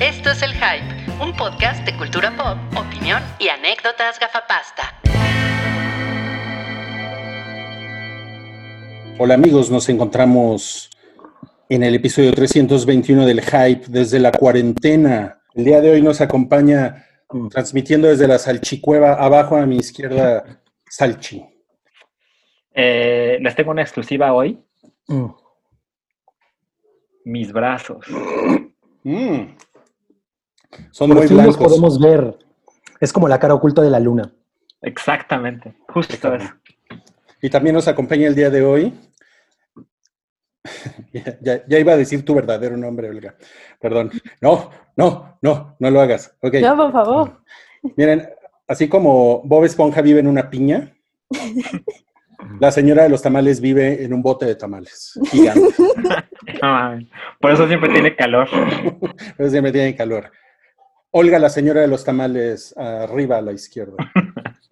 Esto es El Hype, un podcast de cultura pop, opinión y anécdotas gafapasta. Hola amigos, nos encontramos en el episodio 321 del Hype desde la cuarentena. El día de hoy nos acompaña transmitiendo desde la Salchicueva, abajo a mi izquierda, Salchi. Eh, les tengo una exclusiva hoy. Mis brazos. Mm. Son Por muy fin los blancos. podemos ver. Es como la cara oculta de la luna. Exactamente. Justo eso. Y también nos acompaña el día de hoy. ya, ya- ya iba a decir tu verdadero nombre, Olga. Perdón. No, no, no, no lo hagas. Ok. No, por favor. Miren, así como Bob Esponja vive en una piña, la señora de los tamales vive en un bote de tamales gigante. No. Por eso siempre tiene calor. Pero siempre tiene calor. Olga, la señora de los tamales, arriba a la izquierda.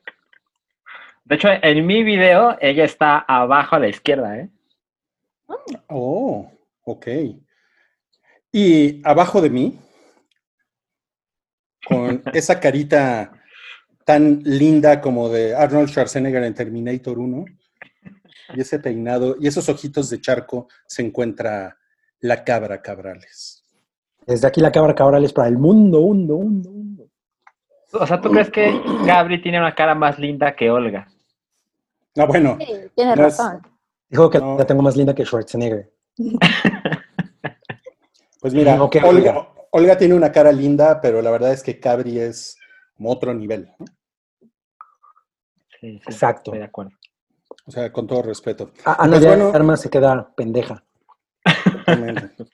De hecho, en mi video, ella está abajo a la izquierda, ¿eh? Oh, ok. Y abajo de mí, con esa carita tan linda como de Arnold Schwarzenegger en Terminator 1, y ese peinado y esos ojitos de charco, se encuentra la cabra Cabrales. Desde aquí la cabra cabrales para el mundo, mundo, mundo, mundo. O sea, ¿tú crees que Gabri tiene una cara más linda que Olga? Ah, bueno, Sí, tienes No es- razón. Dijo que No. la tengo más linda que Schwarzenegger. pues mira, No, Olga, Olga. Olga tiene una cara linda, pero la verdad es que Cabri es como otro nivel. ¿no? Sí, sí, Exacto. Estoy de acuerdo. O sea, con todo respeto. A- Ana Pues de bueno. Armas se queda pendeja. Totalmente.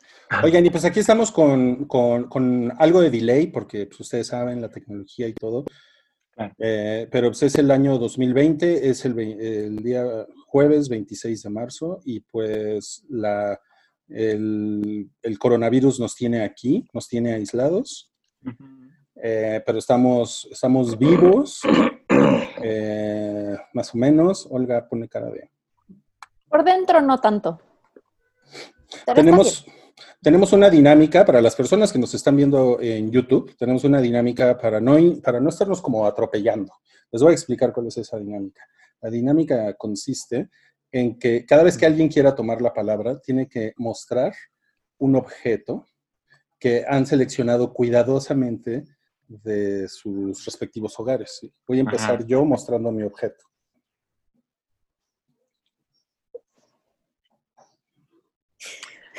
Oigan, y pues aquí estamos con, con- con algo de delay, porque pues, ustedes saben la tecnología y todo. Claro. Eh, pero pues es el año 2020, es el, día jueves 26 de marzo, y pues la, el, el coronavirus nos tiene aquí, nos tiene aislados, eh, pero estamos, estamos vivos, eh, más o menos. Olga pone cara de... Por dentro no tanto. Tenemos, tenemos una dinámica para las personas que nos están viendo en YouTube. Tenemos una dinámica para no, para no estarnos como atropellando. Les voy a explicar cuál es esa dinámica. La dinámica consiste en que cada vez que alguien quiera tomar la palabra, tiene que mostrar un objeto que han seleccionado cuidadosamente de sus respectivos hogares. Voy a empezar Ajá. yo mostrando mi objeto.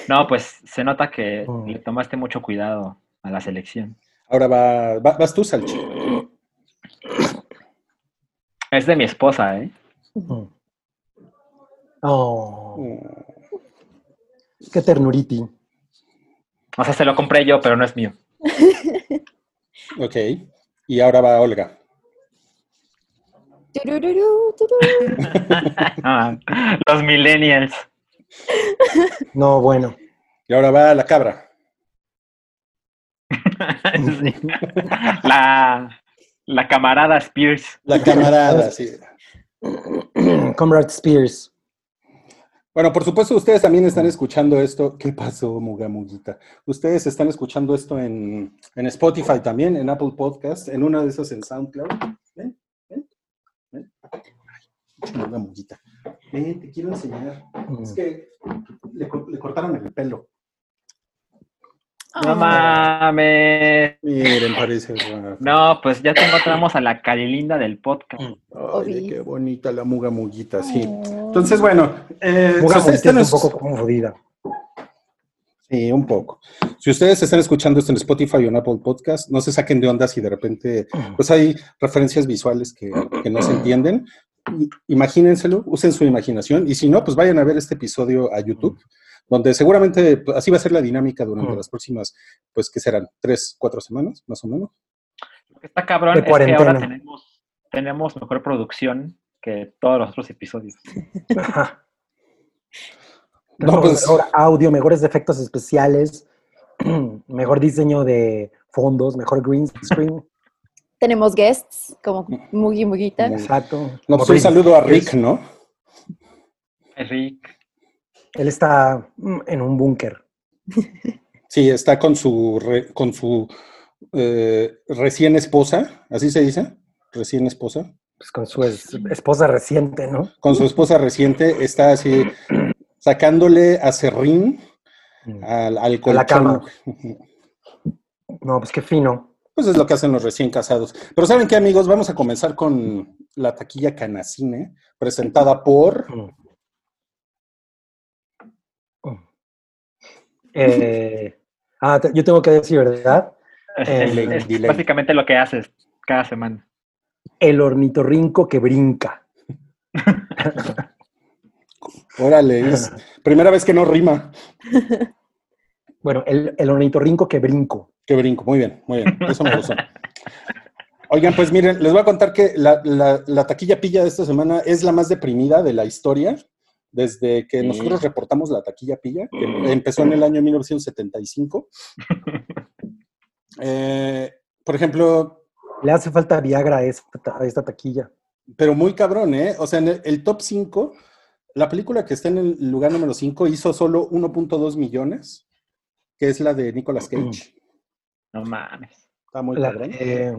No, pues se nota que Mm. le tomaste mucho cuidado a la selección. Ahora va, va- vas tú, Salchi. Es de mi esposa, ¿eh? Oh, Mm. qué ternuriti. O sea, se lo compré yo, pero no es mío. Ok. Y ahora va Olga. Ah, Los millennials. No, bueno. Y ahora va la cabra. Sí. La, la camarada Spears. La camarada, sí. Comrade Spears. Bueno, por supuesto, ustedes también están escuchando esto. ¿Qué pasó, Muga Muguita? Ustedes están escuchando esto en, en Spotify también, en Apple Podcast, en una de esas en SoundCloud. Ven, ven, ven. Ay, Muga Muguita. Ven, te quiero enseñar. Es que le, co- le cortaron el pelo. No mames. Miren, parece. No, pues ya te encontramos a la calilinda del podcast. Ay, qué bonita la Muga Muguita, sí. Oh. Entonces, bueno, eh, Muga están es un poco confundida. Sí, un poco. Si ustedes están escuchando esto en Spotify o en Apple Podcast, no se saquen de onda si de repente pues hay referencias visuales que, que no se entienden. Imagínenselo, usen su imaginación y si no, pues vayan a ver este episodio a YouTube, donde seguramente pues, así va a ser la dinámica durante las próximas, pues, ¿qué serán? ¿Tres, cuatro semanas, más o menos? Lo que está cabrón De es que ahora tenemos, tenemos mejor producción que todos los otros episodios. Ajá. No, Tenemos pues- Mejor audio, mejores efectos especiales, mejor diseño de fondos, mejor green screen. Tenemos guests como Mugi Mugita. Exacto. No, pues un saludo a. Rick, ¿no? Rick. Él está mm, en un búnker. Sí, está con su, re- con su eh, recién esposa, así se dice, recién esposa. Pues con su es- esposa reciente, ¿no? Con su esposa reciente, está así sacándole a serrín al, al A la cama. colchón. No, pues qué fino. Pues es lo que hacen los recién casados. Pero ¿saben qué, amigos? Vamos a comenzar con la taquilla Canacine, presentada por... Eh, ah, yo tengo que decir, ¿verdad? Es, Eh, básicamente lo que haces cada semana. El ornitorrinco que brinca. Órale, es primera vez que no rima. Bueno, el, el ornitorrinco que brinco. Qué brinco, muy bien, muy bien. Eso me gustó. Oigan, pues miren, les voy a contar que la, la- la taquilla pilla de esta semana es la más deprimida de la historia. Desde que Sí. nosotros reportamos la taquilla pilla, que empezó en el año 1975. Eh, por ejemplo, Le hace falta Viagra a esta, a esta taquilla. pero muy cabrón, ¿eh? O sea, en el, el top 5, la película que está en el lugar número 5 hizo solo 1.2 millones, que es la de Nicolas Cage. No mames. Está muy La, eh,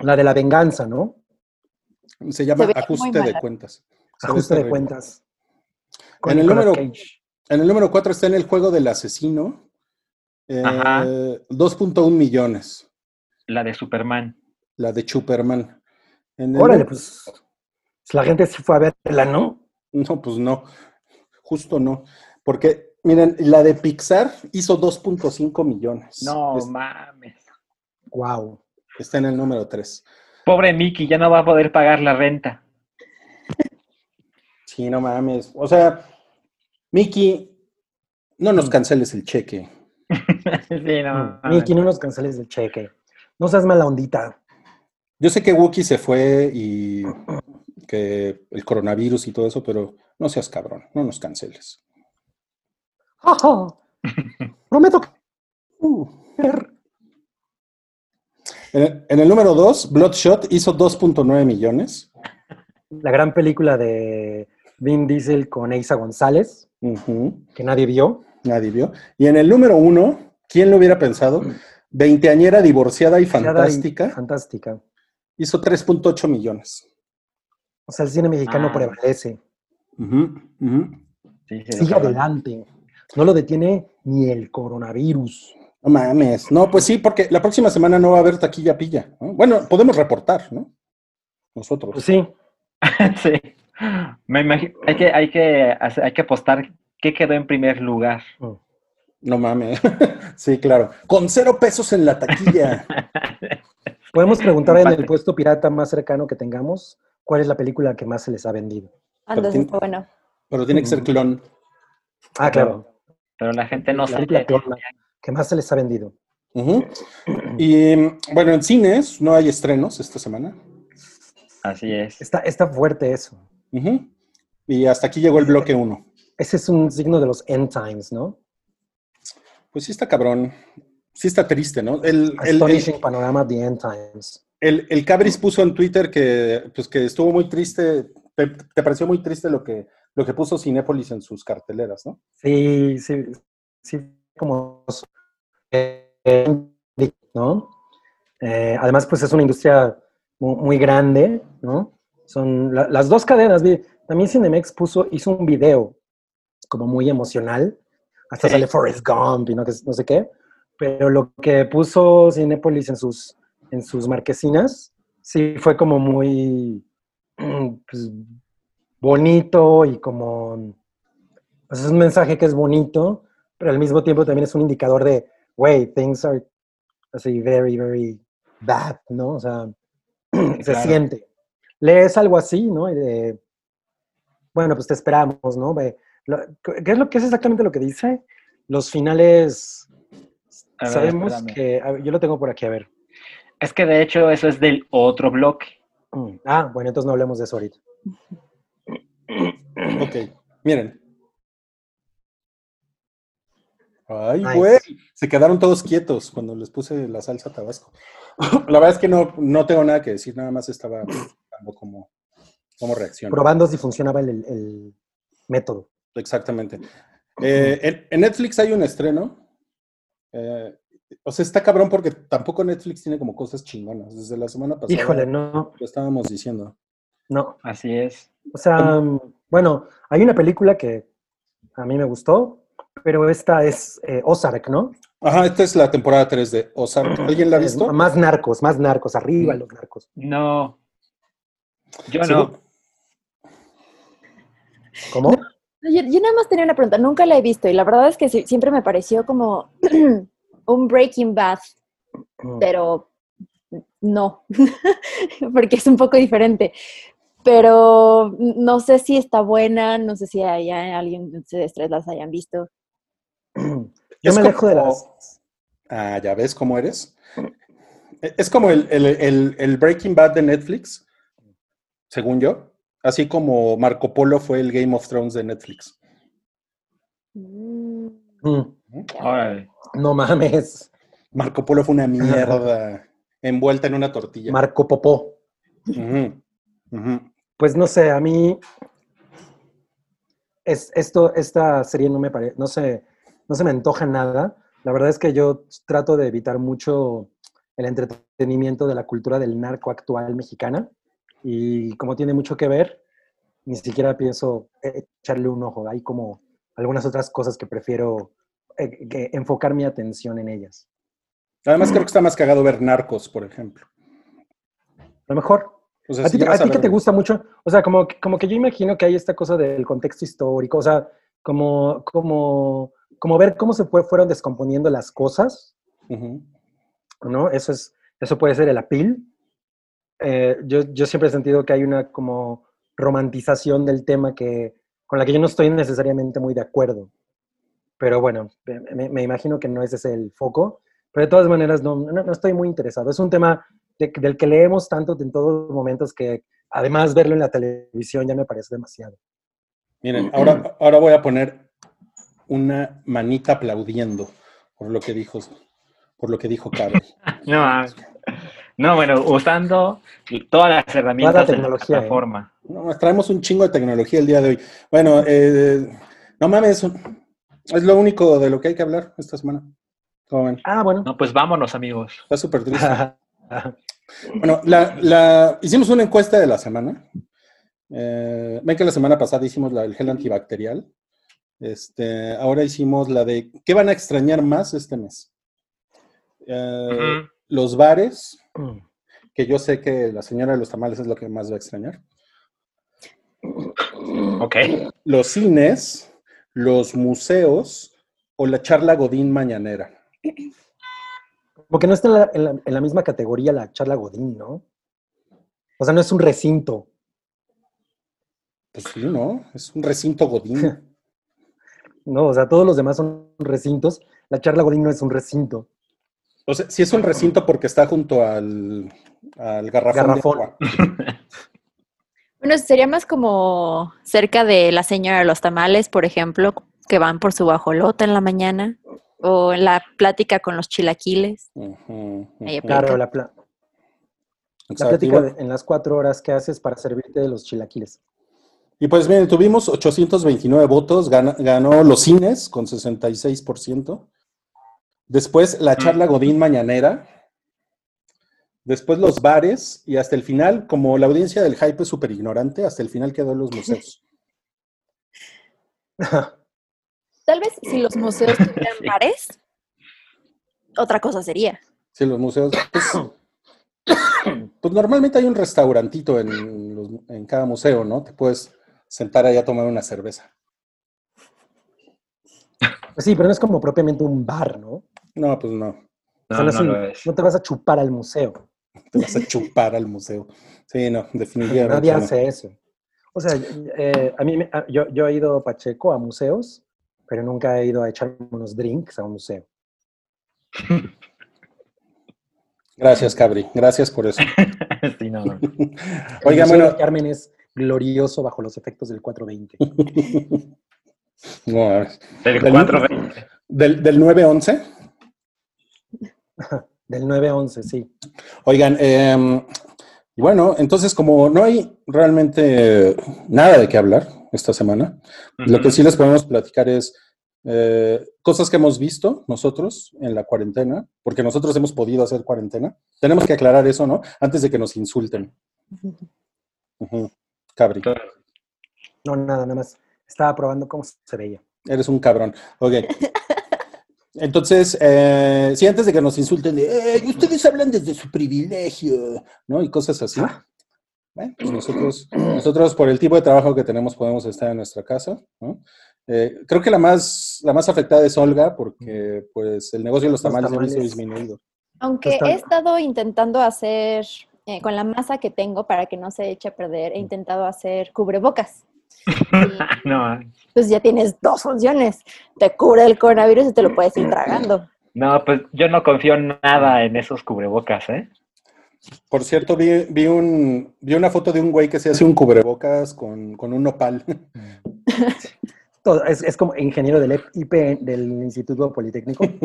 la de la venganza, ¿no? Se llama Se Ajuste de. Cuentas. Se Ajuste de cuentas. En el número- Cage. En el número 4 está en el juego del asesino. eh, Ajá. 2.1 millones, La de Superman. la de Superman. En el Órale, pues la gente sí fue a verla, ¿no? No, pues no, justo no. Porque, miren, la de Pixar hizo 2.5 millones. No Es- mames. Wow. está en el número 3. Pobre Mickey, ya no va a poder pagar la renta. Sí, no mames. O sea, Mickey, no nos canceles el cheque. sí, no. mames. Mm, Miki, no nos canceles del cheque. No seas mala ondita. Yo sé que Wookiee se fue y que el coronavirus y todo eso, pero no seas cabrón, no nos canceles. Ajá. Prometo que Uh. En el, en el número 2, Bloodshot hizo 2.9 millones. la gran película de Vin Diesel con Eiza González, que nadie vio. Nadie vio. Y en el número 1, ¿quién lo hubiera pensado? Veinteañera divorciada y fantástica. Fantástica. Hizo 3.8 millones. O sea, el cine mexicano Ah. prevalece. Sí, Sigue adelante. No lo detiene ni el coronavirus. No mames. No, pues sí, porque la próxima semana no va a haber taquilla pilla. ¿no? Bueno, podemos reportar, ¿no? Nosotros. Pues sí. sí. Me imagino, hay que, hay que, hay que apostar qué quedó en primer lugar. No mames. sí, claro. Con cero pesos en la taquilla. Podemos preguntar en el puesto pirata más cercano que tengamos cuál es la película que más se les ha vendido. Antes tiene- está bueno. Pero tiene que ser clon. Ah, claro. Pero la gente no La sabe. película clona que más se les ha vendido. Y bueno, en cines no hay estrenos esta semana. Así es. Está, está fuerte eso. Y hasta aquí llegó el bloque 1. Ese es un signo de los end times, ¿no? Pues sí está cabrón. Sí está triste, ¿no? El, el, el, Astonishing panorama the end times. el- el Cabris puso en Twitter que, pues, que estuvo muy triste. Te, te pareció muy triste lo que, lo que puso Cinépolis en sus carteleras, ¿no? Sí, sí, sí, como ¿no? Eh, además, pues es una industria mu- muy, grande, ¿no? Son la- las dos cadenas. También Cinemex puso, hizo un video como muy emocional. Hasta Sí. sale Forrest Gump y no, que- no sé qué. Pero lo que puso Cinépolis en sus, en sus marquesinas, sí fue como muy pues, bonito y como pues, es un mensaje que es bonito, pero al mismo tiempo también es un indicador de, wey, things are así very, very bad, ¿no? O sea, se Claro. siente. Lees algo así, ¿no? Y de, bueno, pues te esperamos, ¿no? Ve, lo- ¿Qué es lo que es exactamente lo que dice? Los finales, ver, sabemos espérame. que, ver, yo lo tengo por aquí, a ver. Es que de hecho eso es del otro bloque. Mm, Ah, bueno, entonces no hablemos de eso ahorita. Ok, miren. Ay, Nice. güey. Se quedaron todos quietos cuando les puse la salsa tabasco. La verdad es que no, no tengo nada que decir, nada más estaba buscando cómo, cómo. Probando si funcionaba el, el- el método. Exactamente. Eh, en, en Netflix hay un estreno Eh, o sea, está cabrón porque tampoco Netflix tiene como cosas chingonas. Desde la semana pasada Híjole, no, lo estábamos diciendo. No. Así es. O sea, bueno, hay una película que a mí me gustó, pero esta es eh, Ozark, ¿no? Ajá, esta es la temporada 3 de Ozark. ¿Alguien la ha visto? Más narcos, más narcos, arriba los narcos. No. Yo Sí, no. ¿Cómo? Yo, yo nada más tenía una pregunta, nunca la he visto y la verdad es que sí- siempre me pareció como un Breaking Bad, pero no, porque es un poco diferente. Pero no sé si está buena, no sé si hay alguien de ustedes tres las hayan visto. Yo Es me alejo de como- las... Ah, ya ves cómo eres. E- Es como el, el- el- el Breaking Bad de Netflix, según yo. Así como Marco Polo fue el Game of Thrones de Netflix. Mm, Mm. No mames, Marco Polo fue una mierda envuelta en una tortilla. Marco Popó. Ujú. Pues no sé, a mí es, esto, esta serie no me parece, no se, no se me antoja nada. La verdad es que yo trato de evitar mucho el entretenimiento de la cultura del narco actual mexicana y como tiene mucho que ver, ni siquiera pienso eh, echarle un ojo. Hay como algunas otras cosas que prefiero eh, que enfocar mi atención en ellas. Además, creo que está más cagado ver narcos, por ejemplo. A lo mejor ¿A ti, a ti que te gusta mucho? O sea, como, como que yo imagino que hay esta cosa del contexto histórico, o sea, como, como, como ver cómo se fue- fueron descomponiendo las cosas, Ujú. ¿no? Eso, es, eso puede ser el apil. Eh, yo, yo siempre he sentido que hay una como romantización del tema que, con la que yo no estoy necesariamente muy de acuerdo. Pero bueno, me, me imagino que no ese es el foco. Pero de todas maneras, no, no, no estoy muy interesado. Es un tema de- del que leemos tanto en todos los momentos que además verlo en la televisión ya me parece demasiado. Miren, ahora, ahora voy a poner una manita aplaudiendo por lo que dijo, por lo que dijo Carol. No, no, bueno, usando todas las herramientas de la tecnología, ¿eh? plataforma. No, traemos un chingo de tecnología el día de hoy. Bueno, eh, no mames, es lo único de lo que hay que hablar esta semana. ¿Cómo ven? Ah, bueno. No, pues vámonos, amigos. Está súper triste. Bueno, la, la- hicimos una encuesta de la semana. Eh, ven que la semana pasada hicimos la del gel antibacterial. Este, ahora hicimos la de ¿qué van a extrañar más este mes? Eh. Los bares, Mm. que yo sé que la señora de los tamales es lo que más va a extrañar. Ok. Los cines, los museos o la charla Godín mañanera. Porque no está en la, en la- en la misma categoría la charla Godín, ¿no? O sea, no es un recinto. Pues sí, ¿no? Es un recinto Godín. No, o sea, todos los demás son recintos. La charla Godín no es un recinto. O sea, sí es un recinto porque está junto al, al garrafón. de Garrafón. agua. Bueno, sería más como cerca de la señora de los tamales, por ejemplo, que van por su bajolota en la mañana, o en la plática con los chilaquiles. Claro, la, pla- la plática de- en las cuatro horas que haces para servirte de los chilaquiles. y pues miren, tuvimos 829 votos, gana- ganó los cines con 66%. Después la charla Godín mañanera. Después los bares y hasta el final, como la audiencia del hype es súper ignorante, hasta el final quedó los museos. Tal vez si los museos tuvieran bares, otra cosa sería. Sí, los museos. Pues, pues normalmente hay un restaurantito en, los- en cada museo, ¿no? Te puedes sentar ahí a tomar una cerveza. Pues sí, pero no es como propiamente un bar, ¿no? No, pues no. O No, sea, no, un- lo no te vas a chupar al museo. Te vas a chupar al museo. Sí, no, definitivamente. Nadie no. hace eso. O sea, eh, a mí, yo, yo he ido, Pacheco, a museos, pero nunca he ido a echar unos drinks a un museo. Gracias, Cabri. Gracias por eso. Sí, no, no. El Oigan, Museo bueno. de Carmen es glorioso bajo los efectos del 420. No, a ver. Del Del- 420. Del, del 9-11. Del 9 a 11, sí. Oigan, eh, y bueno, entonces como no hay realmente nada de qué hablar esta semana, lo que sí les podemos platicar es Eh, cosas que hemos visto nosotros en la cuarentena, porque nosotros hemos podido hacer cuarentena. Tenemos que aclarar eso, ¿no? Antes de que nos insulten. Ujú. Cabri, No, nada, nada más. Estaba probando cómo se veía. eres un cabrón. Ok. Entonces, eh, sí, antes de que nos insulten de, "Eh, ustedes hablan desde su privilegio, ¿no? Y cosas así. Bueno, pues nosotros, nosotros por el tipo de trabajo que tenemos podemos estar en nuestra casa, ¿no? Eh, creo que la más, la más afectada es Olga porque pues el negocio de los tamales ha visto tamales. disminuido. Aunque he estado intentando hacer, eh, con la masa que tengo para que no se eche a perder, he intentado hacer cubrebocas. Y, No, pues ya tienes dos funciones. Te cubre el coronavirus y te lo puedes ir tragando. no, pues yo no confío nada en esos cubrebocas, ¿eh? Por cierto, vi, vi, un, vi una foto de un güey que se hace un cubrebocas con, con un nopal. Es, es como ingeniero del IP del Instituto Politécnico. O sea,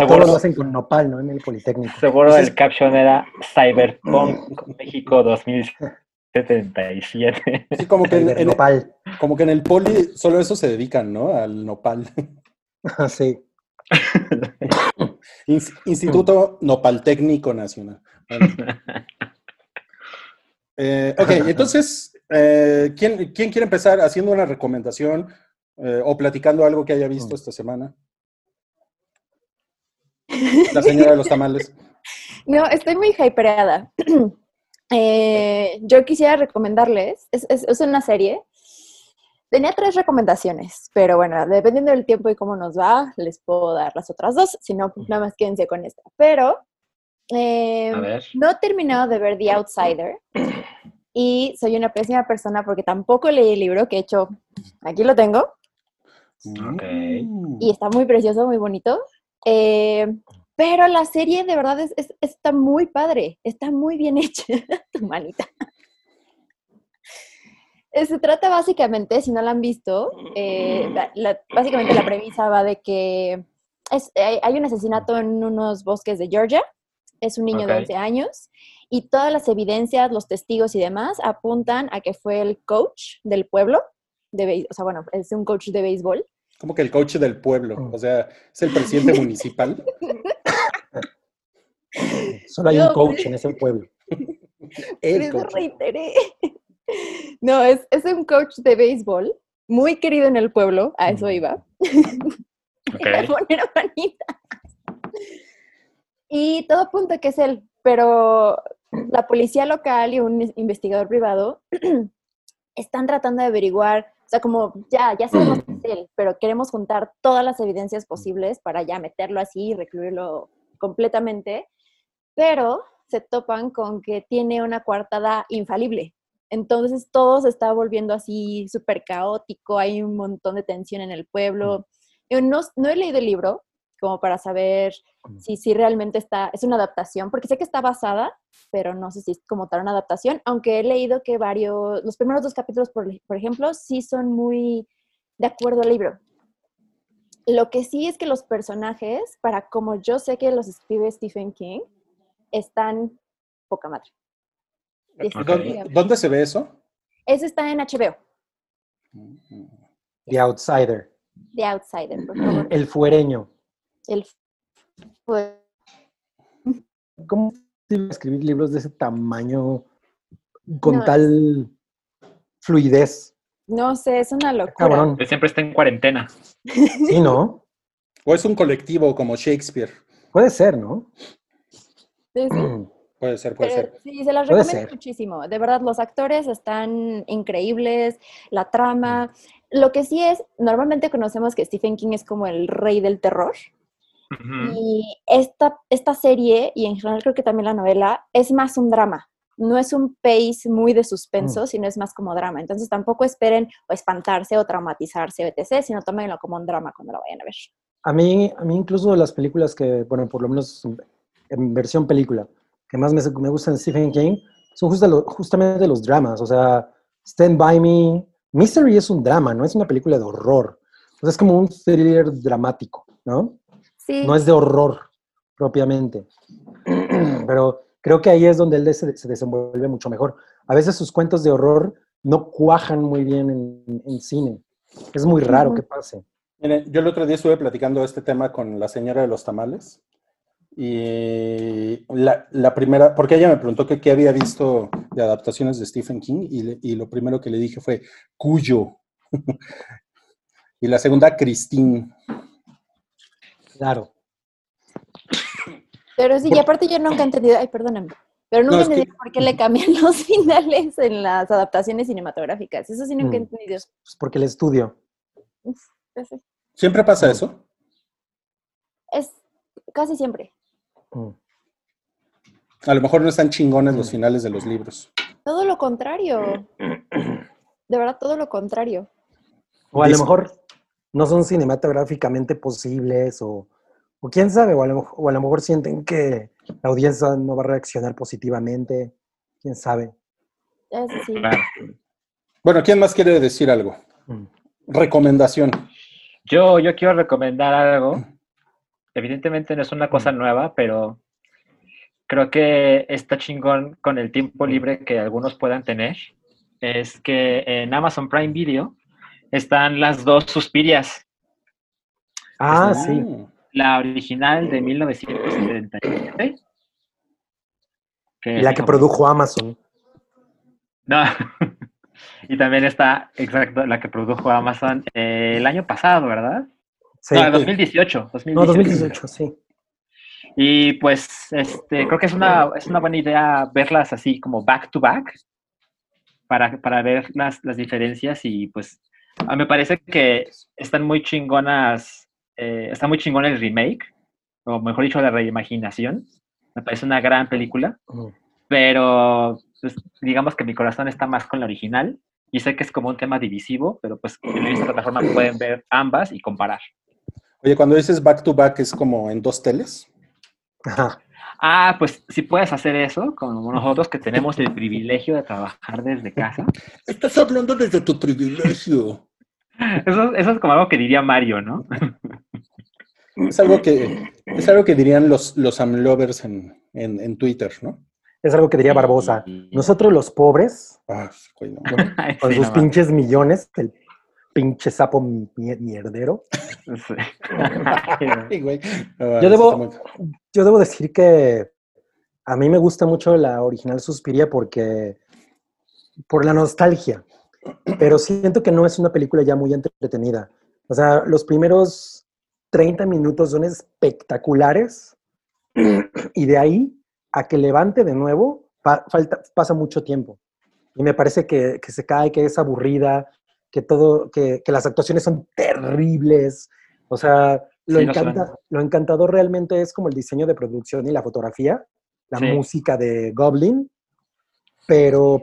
Seguro. todos lo hacen con nopal, ¿no? En el Politécnico. Seguro el caption era Cyberpunk México 2077. Sí, como que en, El en- nopal. como que en el poli solo eso se dedican, ¿no? Al nopal. sí. Ins- Instituto Nopaltécnico Nacional. Bueno. Eh, ok, entonces, eh, ¿quién, quién quiere empezar haciendo una recomendación eh, o platicando algo que haya visto esta semana? La señora de los tamales. No, estoy muy hypereada. Eh, yo quisiera recomendarles, es, es- es una serie. Tenía tres recomendaciones, pero bueno, dependiendo del tiempo y cómo nos va, les puedo dar las otras dos, si no, nada más quédense con esta. Pero eh, A ver. no he terminado de ver The Outsider y soy una pésima persona porque tampoco leí el libro, que he hecho, aquí lo tengo. Mm. y está muy precioso, muy bonito. Eh, pero la serie de verdad es, es- está muy padre, está muy bien hecha, tu manita. Eh, Se trata básicamente, si no la han visto, eh, la- la- básicamente la premisa va de que es- hay, hay un asesinato en unos bosques de Georgia, es un niño de Ok. 11 años, y todas las evidencias, los testigos y demás apuntan a que fue el coach del pueblo, de, o sea, bueno, es un coach de béisbol, Como que el coach del pueblo, o sea, es el presidente municipal. Solo hay No, un coach en ese pueblo. El coach. reiteré. No, es, es un coach de béisbol, muy querido en el pueblo, a eso iba. Iba a Ok. poner manita. Y todo apunta que es él, pero la policía local y un investigador privado están tratando de averiguar, o sea, como ya, ya sabemos que es él, pero queremos juntar todas las evidencias posibles para ya meterlo así y recluirlo completamente, pero se topan con que tiene una coartada infalible. Entonces todo se está volviendo así súper caótico, hay un montón de tensión en el pueblo. Yo no, no he leído el libro como para saber si, si realmente está, es una adaptación, porque sé que está basada, pero no sé si es como tal una adaptación, aunque he leído que varios, los primeros dos capítulos, por, por ejemplo, sí son muy de acuerdo al libro. Lo que sí es que los personajes, para como yo sé que los escribe Stephen King, están poca madre. ¿Dónde, dónde se ve eso? Eso está en HBO, The Outsider. The Outsider, por favor. El fuereño. El fue ¿Cómo se iba a escribir libros de ese tamaño con No, tal fluidez? No sé, es una locura. Cabrón. Él siempre está en cuarentena. Sí, ¿no? ¿O es un colectivo como Shakespeare? Puede ser, ¿no? Sí, sí. Puede ser, puede Pero ser. sí, se las Puede recomiendo ser. muchísimo. De verdad, los actores están increíbles, la trama. Lo que sí es, normalmente conocemos que Stephen King es como el rey del terror. Y esta, esta serie, y en general creo que también la novela, es más un drama. No es un pace muy de suspenso, Mm. sino es más como drama. Entonces tampoco esperen o espantarse o traumatizarse, etc., sino tómenlo como un drama cuando lo vayan a ver. A mí, a mí incluso las películas que, bueno, por lo menos en versión película, que más me, me gustan Stephen King, son justa lo- justamente los dramas. O sea, Stand By Me. Mystery es un drama, no es una película de horror. O sea, es como un thriller dramático, ¿no? Sí, No es de horror propiamente. Pero creo que ahí es donde él se, se desenvuelve mucho mejor. A veces sus cuentos de horror no cuajan muy bien en, en cine. Es muy raro que pase. Miren, yo el otro día estuve platicando este tema con la señora de los tamales y la, la primera, porque ella me preguntó que qué había visto de adaptaciones de Stephen King y, le- y lo primero que le dije fue Cuyo. y la segunda, Christine. Claro. Pero sí, y aparte yo nunca he entendido, ay, perdóname, pero nunca No, he que- entendido por qué le cambian los finales en las adaptaciones cinematográficas. Eso sí nunca he Mm. entendido. Pues porque el estudio. Sí. ¿Siempre pasa eso? Es casi siempre. Mm. A lo mejor no están chingones los Mm. finales de los libros. Todo lo contrario. De verdad, todo lo contrario. O a lo mejor no son cinematográficamente posibles o, o quién sabe, o a, lo, mej- o a lo mejor sienten que la audiencia no va a reaccionar positivamente, quién sabe. Eso sí. Bueno, ¿quién más quiere decir algo? Mm. Recomendación. Yo, yo quiero recomendar algo. Evidentemente no es una cosa Mm. nueva, pero creo que está chingón con el tiempo libre que algunos puedan tener. Es que en Amazon Prime Video están las dos Suspirias. Ah, sí. La original de 1976. Y la que produjo Amazon. No. y también está, exacto, la que produjo Amazon eh, el año pasado, ¿verdad? Sí. No, 2018. 2018. No, 2018, sí. Y pues este, creo que es una, es una buena idea verlas así como back to back para, para ver las, las diferencias y pues a mí me parece que están muy chingonas, eh, está muy chingón el remake, o mejor dicho, la reimaginación. Me parece una gran película, Mm. pero pues, digamos que mi corazón está más con la original y sé que es como un tema divisivo, pero pues en esta plataforma pueden ver ambas y comparar. Oye, cuando dices back to back es como en dos teles. Ajá. Ah, pues si puedes hacer eso, como nosotros que tenemos el privilegio de trabajar desde casa. Estás hablando desde tu privilegio. Eso, eso es como algo que diría Mario, ¿no? Es algo que, es algo que dirían los, los amlovers en, en, en Twitter, ¿no? Es algo que diría Barbosa. Nosotros los pobres, Ah, con sí, sus no pinches millones, el pinche sapo mi- mierdero. Sí. Ay, güey. Yo debo- muy- Yo debo decir que a mí me gusta mucho la original Suspiria porque por la nostalgia, pero siento que no es una película ya muy entretenida. O sea, los primeros 30 minutos son espectaculares y de ahí a que levante de nuevo pa- falta, pasa mucho tiempo. Y me parece que, que se cae, que es aburrida, que todo, que, que las actuaciones son terribles. O sea, lo, Sí, encanta, lo encantador realmente es como el diseño de producción y la fotografía, la Sí. música de Goblin, pero,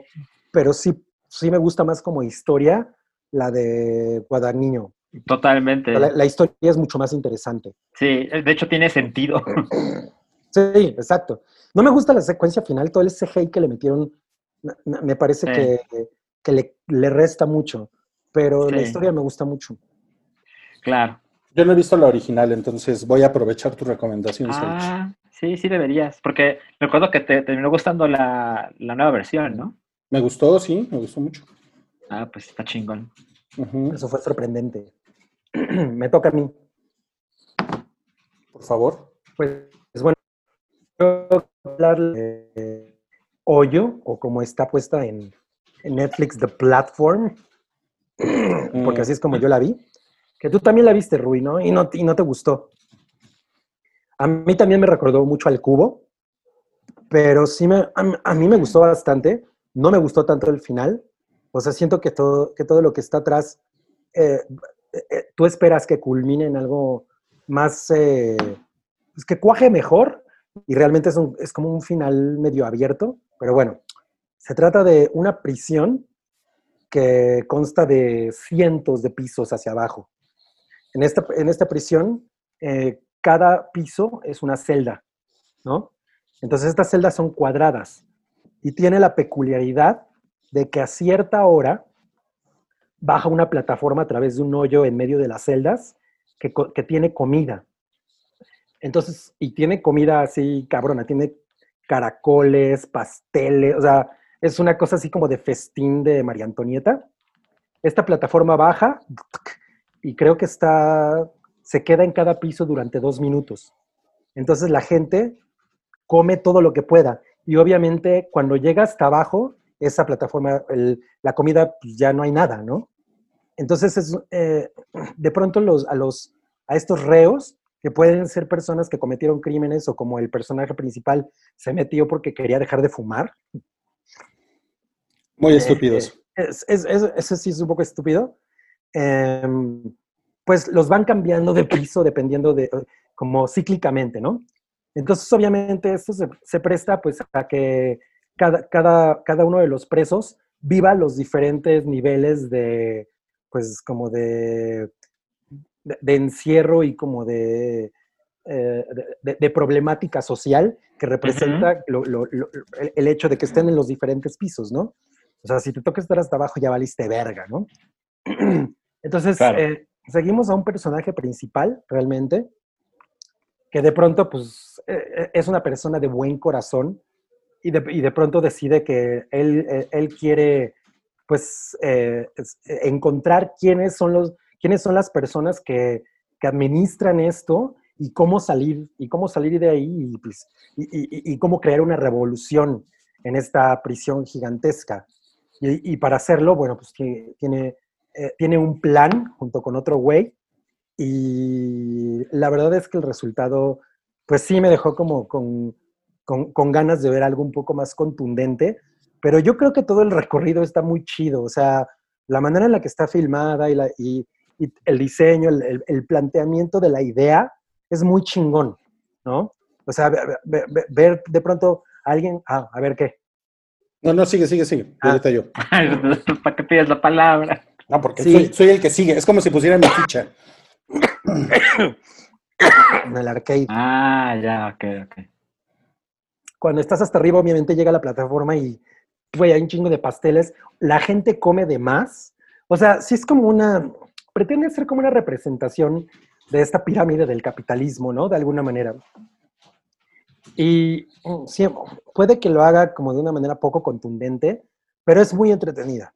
pero sí, sí me gusta más como historia la de Guadagnino. Totalmente. La, la historia es mucho más interesante. Sí, de hecho tiene sentido. Sí, exacto. No me gusta la secuencia final, todo el CGI que le metieron, me- me me parece Sí. que, que le, le resta mucho, pero la historia me gusta mucho. Claro. Yo no he visto la original, entonces voy a aprovechar tu recomendación, Sergio. Ah, sí, sí deberías. Porque recuerdo que te terminó gustando la, la nueva versión, ¿no? Me gustó, sí, me gustó mucho. Ah, pues está chingón. Eso fue sorprendente. me toca a mí. Por favor. Pues bueno, quiero hablar de Hoyo, o como está puesta en, en Netflix, The Platform, porque así es como yo la vi. Que tú también la viste, Rui, ¿no? Y no, y no te gustó. A mí también me recordó mucho al cubo, pero sí me, a, a mí me gustó bastante. No me gustó tanto el final. O sea, siento que todo, que todo lo que está atrás, eh, eh, eh, tú esperas que culmine en algo más, eh, pues que cuaje mejor y realmente es, un- es como un final medio abierto. Pero bueno, se trata de una prisión que consta de cientos de pisos hacia abajo. En esta, en esta prisión, eh, cada piso es una celda, ¿no? Entonces estas celdas son cuadradas y tiene la peculiaridad de que a cierta hora baja una plataforma a través de un hoyo en medio de las celdas que, que tiene comida. Entonces, y tiene comida así cabrona, tiene caracoles, pasteles, o sea, es una cosa así como de festín de María Antonieta. Esta plataforma baja y creo que está, se queda en cada piso durante dos minutos. Entonces la gente come todo lo que pueda. Y obviamente cuando llega hasta abajo, esa plataforma, la comida, pues ya no hay nada, ¿no? Entonces, es, eh, de pronto los, a, los, a estos reos, que pueden ser personas que cometieron crímenes o como el personaje principal se metió porque quería dejar de fumar. Muy eh, estúpidos. eh, es, es- es- eso sí es un poco estúpido. Em, pues los van cambiando de piso dependiendo de, eh, como cíclicamente, ¿no? Entonces, obviamente, esto se, se presta pues a que cada, cada, cada uno de los presos viva los diferentes niveles de, pues, como de, de, de encierro y como de, eh, de, problemática social que representa lo- lo- lo- el, el hecho de que estén en los diferentes pisos, ¿no? O sea, si te toca estar hasta abajo, ya valiste verga, ¿no? Entonces, Claro. eh, seguimos a un personaje principal, realmente, que de pronto, pues, eh, eh, es una persona de buen corazón y de, y de pronto decide que él, eh, él quiere, pues, es- eh, encontrar quiénes son, los, quiénes son las personas que, que administran esto y cómo salir, y cómo salir de ahí y, pues, y, y- y cómo crear una revolución en esta prisión gigantesca. Y, y para hacerlo, bueno, pues tie- tiene, eh, tiene un plan junto con otro güey y la verdad es que el resultado, pues sí me dejó como con, con, con ganas de ver algo un poco más contundente, pero yo creo que todo el recorrido está muy chido, o sea, la manera en la que está filmada y, la, y, y el diseño, el, el- el planteamiento de la idea es muy chingón, ¿no? O sea, ve- ve- ve- ver de pronto a alguien, ah, a ver qué. No, no, sigue, sigue, sigue. Ah. Ahorita yo. ¿Para qué pides la palabra? No, porque Sí. soy, soy el que sigue. Es como si pusiera mi ficha. En el arcade. Ah, ya, ok, ok. cuando estás hasta arriba, obviamente llega la plataforma y, güey, hay un chingo de pasteles. La gente come de más. O sea, sí es como una, pretende ser como una representación de esta pirámide del capitalismo, ¿no? De alguna manera. Y mm, sí, puede que lo haga como de una manera poco contundente, pero es muy entretenida.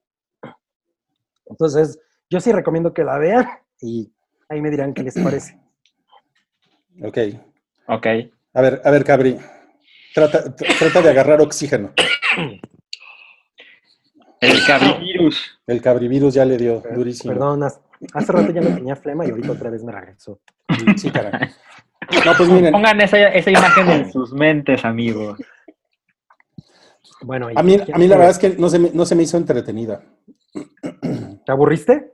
Entonces, yo sí recomiendo que la vean y ahí me dirán qué les parece. Ok. Ok. A ver, a ver, Cabri. Trata, tr- trata de agarrar oxígeno. El cabrivirus. El cabrivirus ya le dio durísimo. Perdón, hace hace rato ya no tenía flema y ahorita otra vez me regresó. Sí, caray. No, pues miren, Pongan esa, esa imagen en sus mentes, amigos. Bueno, a mí, a mí la verdad es que no se me, no se me hizo entretenida. ¿Te aburriste?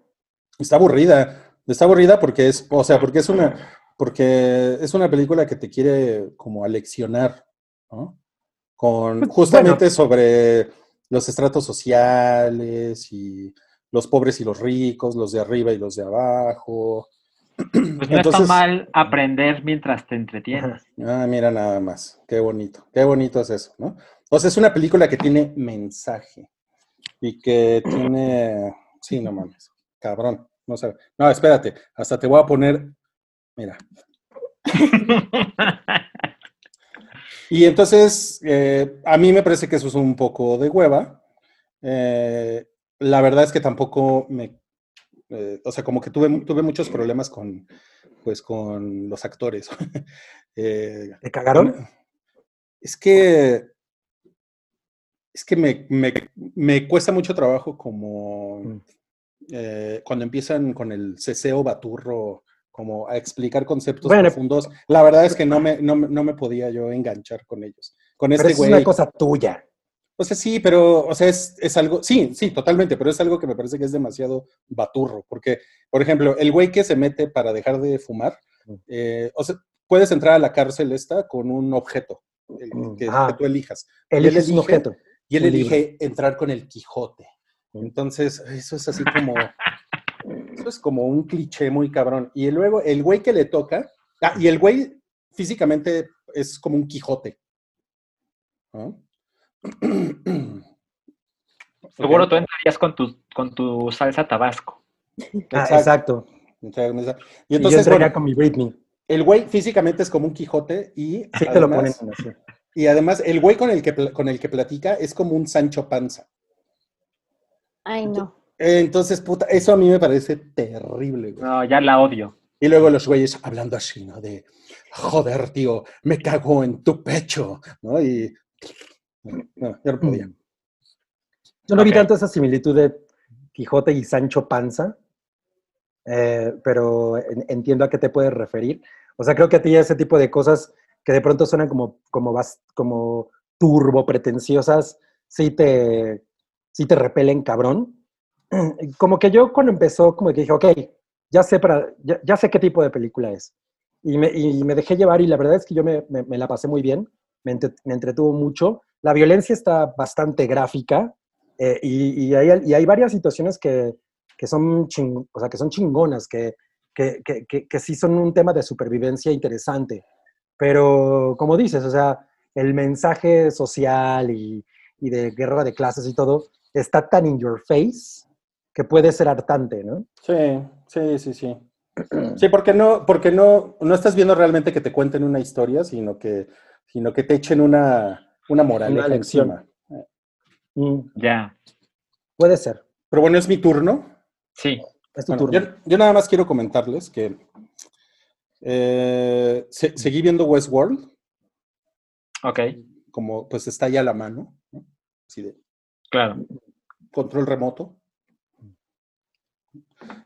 Está aburrida. Está aburrida porque es, o sea, porque es una, porque es una película que te quiere como aleccionar, ¿no? Con Pues, justamente sobre los estratos sociales y los pobres y los ricos, los de arriba y los de abajo. Pues no Entonces- está mal aprender mientras te entretienes. Ah, mira nada más. Qué bonito. Qué bonito es eso, ¿no? O sea, es una película que tiene mensaje y que tiene. Sí, no mames. Cabrón. No sé. No, espérate. Hasta te voy a poner. Mira. Y entonces, eh, a mí me parece que eso es un poco de hueva. Eh, la verdad es que tampoco me. Eh, o sea, como que tuve, tuve muchos problemas con, pues, con los actores. Eh, ¿Te cagaron? es que. Es que me, me- me cuesta mucho trabajo como. Mm. eh, cuando empiezan con el ceseo baturro, como a explicar conceptos Bueno. profundos. La verdad es que no me, no, no me podía yo enganchar con ellos. Con Pero este es una cosa tuya. O sea, sí, pero, o sea, es, es algo, sí, sí, totalmente, pero es algo que me parece que es demasiado baturro, porque, por ejemplo, el güey que se mete para dejar de fumar, eh, o sea, puedes entrar a la cárcel esta con un objeto el Mm, que, tú elijas. Eliges un elige- objeto. Y él Un elige entrar con el Quijote. Entonces, eso es así como, eso es como un cliché muy cabrón. Y luego, el güey que le toca, ah, y el güey físicamente es como un Quijote. ¿no? Seguro tú entrarías con tu, con tu salsa tabasco. Ah, Exacto. exacto. Y Y yo entonces, entraría bueno, con mi Britney. el güey físicamente es como un Quijote y, Sí te lo ponen así. y además el güey con el, que, con el que platica es como un Sancho Panza. Ay, no. Entonces, puta, eso a mí me parece terrible, güey. No, ya la odio. Y luego los güeyes hablando así, ¿no? De, joder, tío, me cago en tu pecho, ¿no? Y no, yo no podía. Yo no vi tanto esa similitud de Quijote y Sancho Panza, eh, pero en- entiendo a qué te puedes referir. O sea, creo que a ti ese tipo de cosas que de pronto suenan como, como, bas- como turbo pretenciosas, sí te, sí te repelen cabrón. Como que yo cuando empezó, como que dije, ok, ya sé, para, ya, ya sé qué tipo de película es. Y me, y me dejé llevar y la verdad es que yo me, me- me la pasé muy bien, me, entre- me entretuvo mucho. La violencia está bastante gráfica eh, y, y hay, y hay varias situaciones que, que son, ching- o sea, que son chingonas, que, que, que, sí son un tema de supervivencia interesante. Pero como dices, o sea, el mensaje social y, y de guerra de clases y todo está tan in your face que puede ser hartante, ¿no? Sí, sí, sí, sí. Sí, porque no, porque no, no estás viendo realmente que te cuenten una historia, sino que, sino que te echen una, una moraleja Una lección. encima. Mm, Ya. puede ser. Pero bueno, es mi turno. Sí. Es tu Bueno, turno. yo, yo nada más quiero comentarles que eh, se- seguí viendo Westworld, Ok. como pues está ya a la mano, ¿no? Así de Claro. control remoto.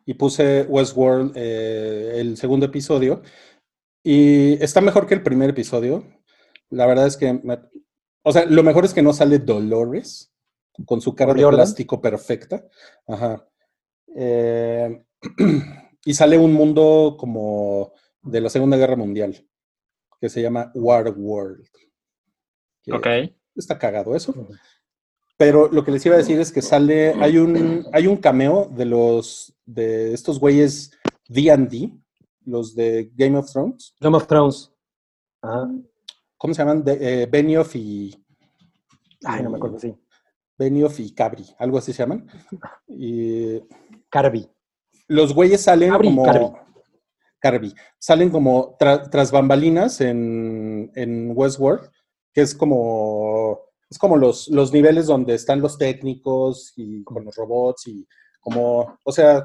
Y puse Westworld eh, el segundo episodio. Y está mejor que el primer episodio. La verdad es que, me- o sea, lo mejor es que no sale Dolores con su cara de plástico perfecta. Ajá. Eh, y sale un mundo como de la Segunda Guerra Mundial, que se llama War World. Ok. Está cagado eso. Pero lo que les iba a decir es que sale, hay un, hay un cameo de los, de estos güeyes D&D, los de Game of Thrones. Game of Thrones. Ajá. ¿Cómo se llaman? De, eh, Benioff y... Ay, no me acuerdo, sí. Benioff y Cabri, algo así se llaman. Y Carby. los güeyes salen Cabri, como... Carbi. Carbi. Salen como tra- tras bambalinas en, en Westworld, que es como... Es como los, los niveles donde están los técnicos y con los robots y como... O sea,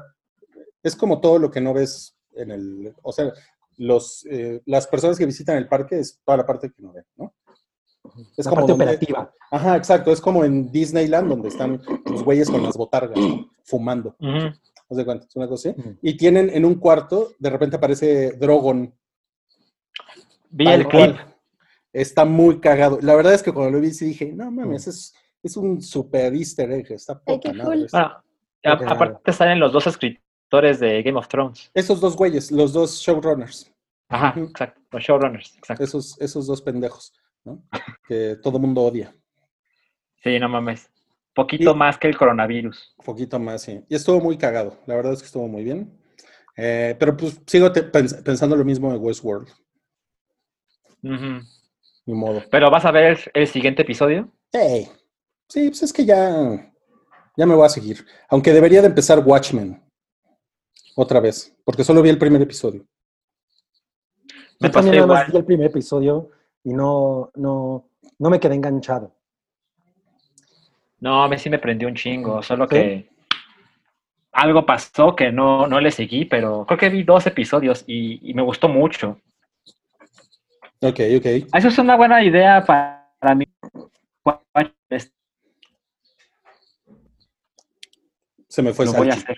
es como todo lo que no ves en el... O sea, los, eh, las personas que visitan el parque es toda la parte que no ven, ¿no? Es la parte donde- operativa. Ajá, exacto. Es como en Disneyland, donde están los güeyes con las botargas, ¿no? fumando. ¿No sé cuánto? Es una cosa así. Y tienen en un cuarto, de repente aparece Drogon. Vi el clip. Está muy cagado. La verdad es que cuando lo vi, sí dije, no mames, es, es un super easter egg. Está Ay, poca qué madre cool. Bueno, aparte salen los dos escritores de Game of Thrones. Esos dos güeyes, los dos showrunners. Ajá, exacto. Los showrunners, exacto. Esos, esos dos pendejos, ¿no? Que todo mundo odia. Sí, no mames. Poquito Y- más que el coronavirus. Poquito más, sí. Y estuvo muy cagado. La verdad es que estuvo muy bien. Eh, pero pues sigo te- pens- pensando lo mismo de Westworld. Ujú. Ni modo. Pero vas a ver el siguiente episodio. Sí. Sí, pues es que ya, ya me voy a seguir. Aunque debería de empezar Watchmen otra vez, porque solo vi el primer episodio. Me Yo también pasó nada más igual. vi el primer episodio y no, no, no me quedé enganchado. No, a mí sí me prendió un chingo, solo ¿Sí? que algo pasó que no, no le seguí, pero creo que vi dos episodios y, y me gustó mucho. Ok, ok. Eso es una buena idea para, para mí. Se me fue Lo voy a hacer.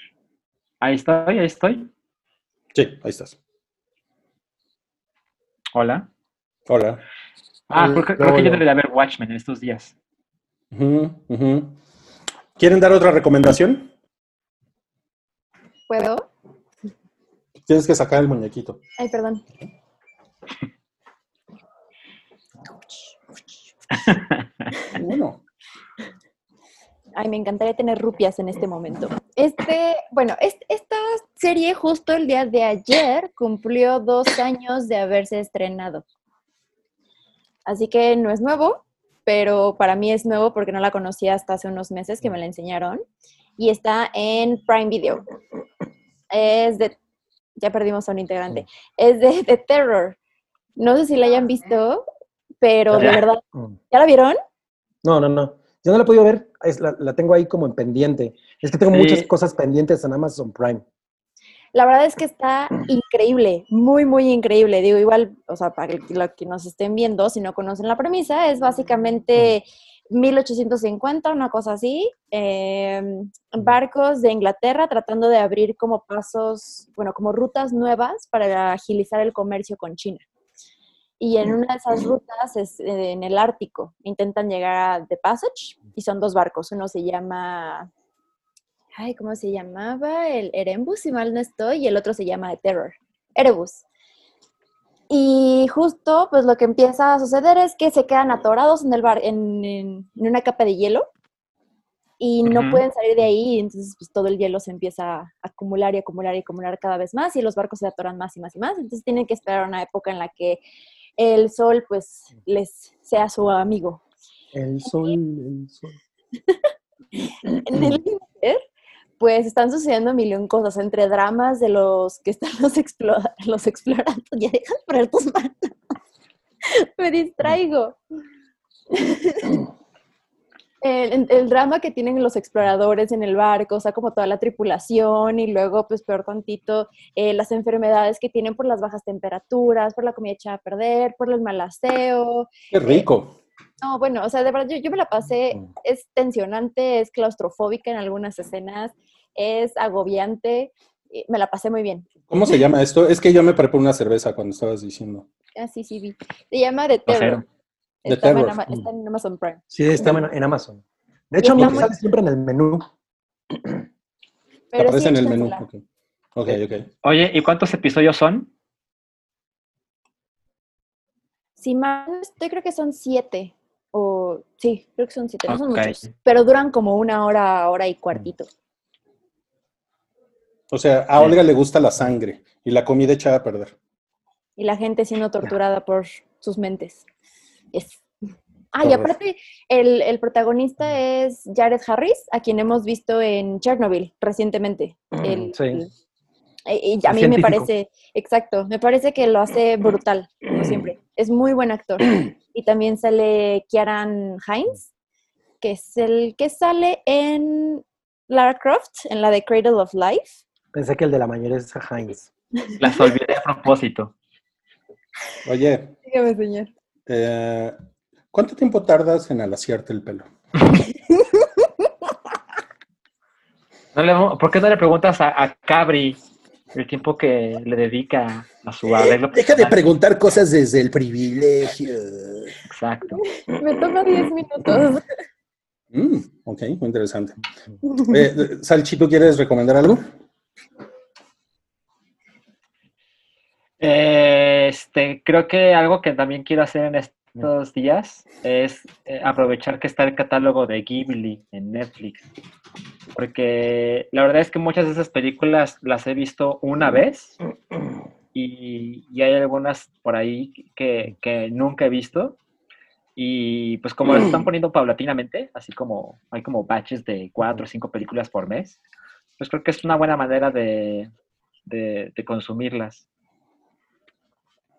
Ahí estoy, ahí estoy. Sí, ahí estás. Hola. Hola. Ah, creo, que- yo- creo que yo debería ver Watchmen en estos días. Ujú, ujú. ¿Quieren dar otra recomendación? ¿Puedo? Tienes que sacar el muñequito. Ay, perdón. Bueno. Ay, me encantaría tener rupias en este momento. Este, bueno, es- esta serie justo el día de ayer cumplió dos años de haberse estrenado. Así que no es nuevo, pero para mí es nuevo porque no la conocía hasta hace unos meses que me la enseñaron. Y está en Prime Video. Es de... Ya perdimos a un integrante. Es de, The Terror. No sé si la hayan visto, pero de verdad... Mm. ¿Ya la vieron? No, no, no. Yo no la he podido ver es- la, la tengo ahí como en pendiente. Es que tengo Sí. muchas cosas pendientes en Amazon Prime. La verdad es que está increíble, muy, muy increíble. Digo, igual, o sea, para que- lo que nos estén viendo, si no conocen la premisa, es básicamente 1850, una cosa así, eh, barcos de Inglaterra tratando de abrir como pasos, bueno, como rutas nuevas para agilizar el comercio con China. Y en una de esas rutas es eh, en el Ártico. Intentan llegar a The Passage y son dos barcos. Uno se llama ay, ¿cómo se llamaba? El Erebus, si mal no estoy, y el otro se llama The Terror. Erebus. Y justo, pues lo que empieza a suceder es que se quedan atorados en el bar, en, en- en una capa de hielo, y no Ujú. pueden salir de ahí, entonces pues todo el hielo se empieza a acumular y acumular y acumular cada vez más, y los barcos se atoran más y más y más, entonces tienen que esperar una época en la que el sol, pues, les sea su amigo. El sol, el sol. en el Inter, pues están sucediendo un cosas, entre dramas de los que están los, explora- los explorando. Ya dejan de poner tus manos. Me distraigo. El, el drama que tienen los exploradores en el barco, o sea, como toda la tripulación y luego, pues peor tantito, eh, las enfermedades que tienen por las bajas temperaturas, por la comida echada a perder, por el mal aseo, Qué rico. no, bueno, o sea, de verdad, yo, yo me la pasé, es tensionante, es claustrofóbica en algunas escenas, es agobiante, y me la pasé muy bien. ¿Cómo se llama esto? Es que yo me preparé una cerveza cuando estabas diciendo. Ah, sí, sí, vi. Se llama The Terror. The Está, en Terror. Ama- está en Amazon Prime. Sí, está en, en Amazon. De hecho, me sale siempre en el menú. Te aparece sí, en el menú. échensela. Ok, ok. ok. Oye, ¿y cuántos episodios son? Si mal estoy, creo que son siete. O sí, creo que son siete, no son muchos. Pero duran como una hora, hora y cuartito. O sea, a Olga le gusta la sangre y la comida echada a perder. Y la gente siendo torturada por sus mentes. Yes. Ah, y aparte, el, el protagonista es Jared Harris, a quien hemos visto en Chernobyl recientemente. El- Sí. el- y- y a mí me parece, exacto, me parece que lo hace brutal, como siempre. Es muy buen actor. Y también sale Kieran Hines, que es el que sale en Lara Croft, en la de Cradle of Life. Pensé que el de la mayoría es Heinz. Las olvidé a propósito. Oye, Dígame, señor. Eh, ¿cuánto tiempo tardas en alaciarte el pelo? No le- ¿Por qué no le preguntas a, a Cabri el tiempo que le dedica a su arreglo? personal? preguntar cosas desde el privilegio. Exacto. Me toma 10 minutos. Mm, ok, muy interesante. Eh, Salchi, ¿tú quieres recomendar algo? Eh, Este, creo que algo que también quiero hacer en estos días es eh, aprovechar que está el catálogo de Ghibli en Netflix. Porque la verdad es que muchas de esas películas las he visto una vez y, y hay algunas por ahí que, que nunca he visto. Y pues como las están poniendo paulatinamente, así como hay como batches de cuatro o cinco películas por mes, pues creo que es una buena manera de, de, de consumirlas.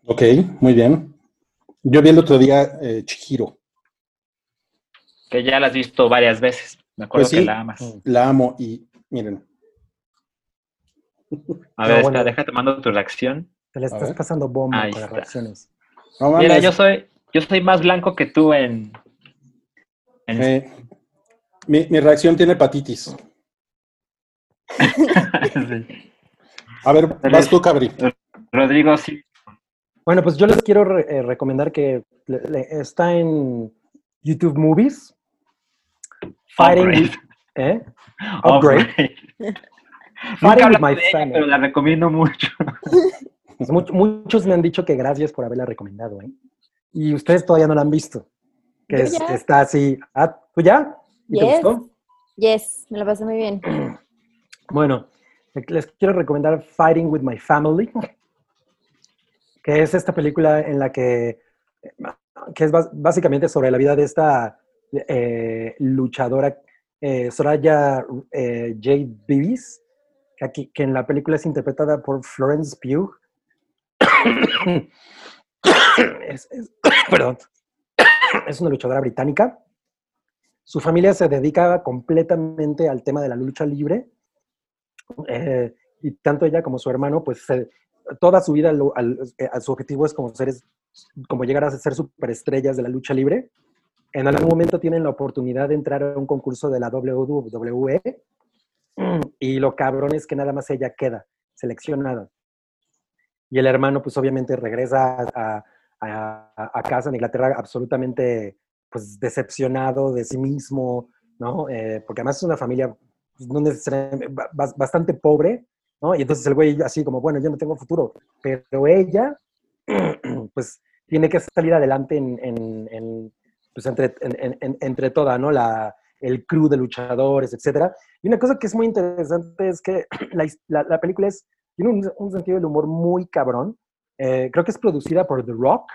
Ok, muy bien. Yo vi el otro día eh, Chihiro. Que ya la has visto varias veces. Me acuerdo Pues sí. que la amas. La amo y miren, A ver, No, bueno. espera, déjate mando tu reacción. Te le A estás pasando bomba Ahí con las está. reacciones. no Mira, yo soy, yo soy más blanco que tú en. en- eh, mi, mi reacción tiene hepatitis. Sí. A ver, vas tú, Cabri. Rodrigo, sí. Bueno, pues yo les quiero re- eh, recomendar que le- le- está en YouTube Movies. Fighting Upgrade. with- ¿eh? Upgrade. Upgrade. Fighting Nunca with my de ella, family. pero la recomiendo mucho. Pues much- muchos me han dicho que gracias por haberla recomendado, ¿eh? Y ustedes todavía no la han visto. Que es- está así. Ah, ¿Tú ya? ¿Y te Yes. gustó? Yes, me la pasé muy bien. Bueno, les quiero recomendar Fighting with My Family, que es esta película en la que, que es básicamente sobre la vida de esta eh, luchadora eh, Soraya eh, J. Beavis, que, aquí, que en la película es interpretada por Florence Pugh. es, es- perdón. Es una luchadora británica su familia se dedica completamente al tema de la lucha libre. eh, y tanto ella como su hermano, pues se- toda su vida lo- al- eh, su objetivo es como, ser, como llegar a ser superestrellas de la lucha libre. En algún momento tienen la oportunidad de entrar a un concurso de la WWE y lo cabrón es que nada más ella queda seleccionada. Y el hermano, pues obviamente regresa a, a- a casa en Inglaterra absolutamente pues decepcionado de sí mismo, ¿no? Eh, porque además es una familia pues, no necesariamente, ba- bas- bastante pobre, Y entonces el güey así como, bueno, yo no tengo futuro, pero ella, pues tiene que salir adelante en, en- pues, entre, en- en- en- entre toda, ¿no? La, el crew de luchadores, etcétera. Y una cosa que es muy interesante es que la, la- la película tiene un, un sentido del humor muy cabrón. Eh, creo que es producida por The Rock.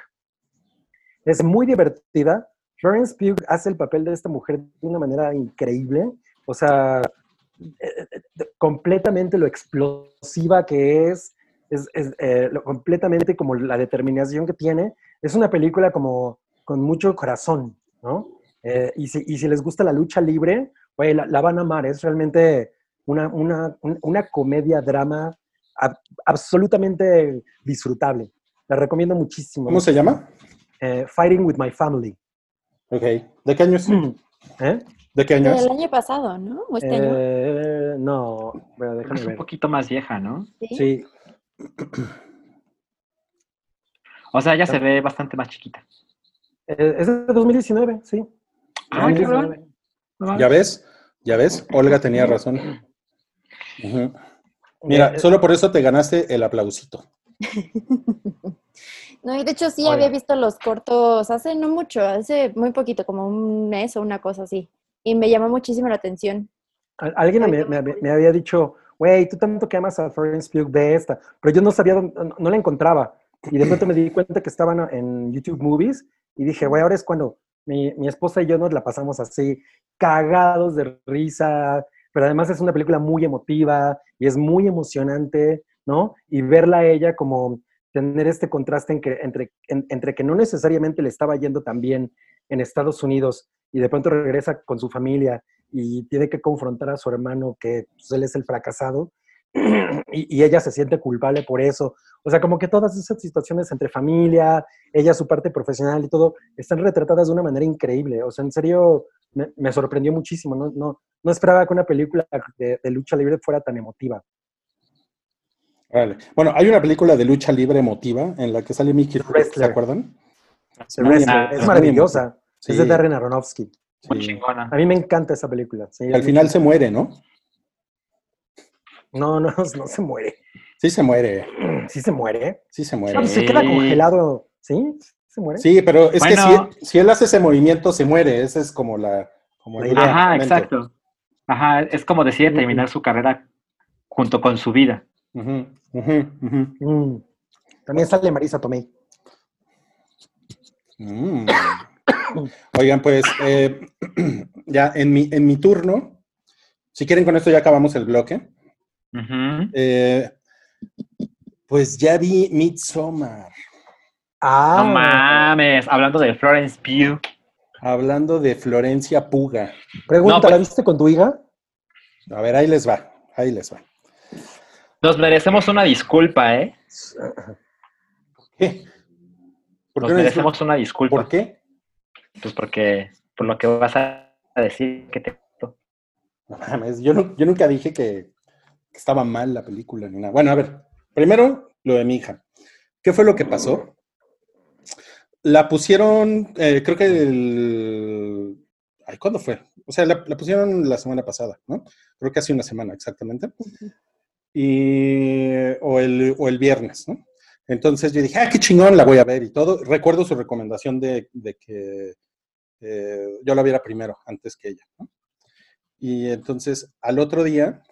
Es muy divertida. Florence Pugh hace el papel de esta mujer de una manera increíble. O sea, eh, eh, completamente lo explosiva que es, es, es, eh, lo- completamente como la determinación que tiene. Es una película como con mucho corazón, ¿no? Eh, y, si, y si les gusta la lucha libre, oye, la, la van a amar. Es realmente una, una, un- una comedia, drama ab- absolutamente disfrutable. La recomiendo muchísimo. ¿Cómo se llama? Eh, Fighting with My Family. Ok. ¿De qué año es? ¿Eh? ¿De qué año es? El año pasado, ¿no? ¿O este año? Eh, no, bueno, déjame Es un poquito más vieja, ¿no? Sí. Sí, O sea, ella se ve bastante más chiquita. eh, es de 2019, sí. Ay, 2019. cabrón. No mames. ¿Ya ves? ¿Ya ves? Olga tenía razón. Mira, Eh, solo por eso te ganaste el aplausito. No, y de hecho sí Oiga. había visto los cortos hace no mucho, hace muy poquito, como un mes o una cosa así. Y me llamó muchísimo la atención. Al- Alguien me, me- me había dicho, güey, tú tanto que amas a Florence Pugh, ve esta. Pero yo no sabía, dónde- no, no la encontraba. Y de pronto me di cuenta que estaban en YouTube Movies y dije, güey, ahora es cuando mi, mi esposa y yo nos la pasamos así, cagados de risa. Pero además es una película muy emotiva y es muy emocionante, ¿no? Y verla a ella como tener este contraste en que- entre, en- entre que no necesariamente le estaba yendo tan bien en Estados Unidos y de pronto regresa con su familia y tiene que confrontar a su hermano que pues, él es el fracasado y, y ella se siente culpable por eso. O sea, como que todas esas situaciones entre familia, ella su parte profesional y todo, están retratadas de una manera increíble. O sea, en serio, me, me sorprendió muchísimo. No, no, no esperaba que una película de, de lucha libre fuera tan emotiva. Vale. Bueno, hay una película de lucha libre emotiva en la que sale Mickey Rourke, ¿se acuerdan? Es maravillosa. Es de Darren Aronofsky. Muy sí. chingona. A mí me encanta esa película. sí, Al es final se muere, ¿no? No, no, no se muere. Sí se muere, Sí se muere. sí se No, muere. pues se queda Sí. congelado. ¿Sí? ¿Se muere? Sí, pero es Bueno. que si, si él hace ese movimiento, se muere. Esa es como la, como La idea. Ajá, exacto. Ajá, es como decide terminar su carrera junto con su vida. Ujú, ujú. Mm. También sale Marisa Tomei. Mm. Oigan, pues eh, ya en mi, en mi turno, si quieren con esto ya acabamos el bloque. Eh, pues ya vi Midsommar. Ah, No mames, hablando de Florence Pugh. Hablando de Florencia Puga. pregunta, No, pues- ¿la viste con tu hija? A ver, ahí les va, ahí les va. Nos merecemos una disculpa, ¿eh? ¿Qué? ¿Por Nos qué, merecemos una disculpa. ¿Por qué? Pues porque, por lo que vas a decir que te... No mames, yo, no- yo nunca dije que, que estaba mal la película ni nada. Bueno, a ver, primero lo de mi hija. ¿Qué fue lo que pasó? La pusieron, eh, creo que el... Ay, ¿cuándo fue? O sea, la, la pusieron la semana pasada, ¿no? Creo que hace una semana exactamente. Y, o, el, o el viernes, ¿no? Entonces yo dije, ah, qué chingón, la voy a ver y todo. Recuerdo su recomendación de, de que eh, yo la viera primero, antes que ella, ¿no? Y entonces al otro día,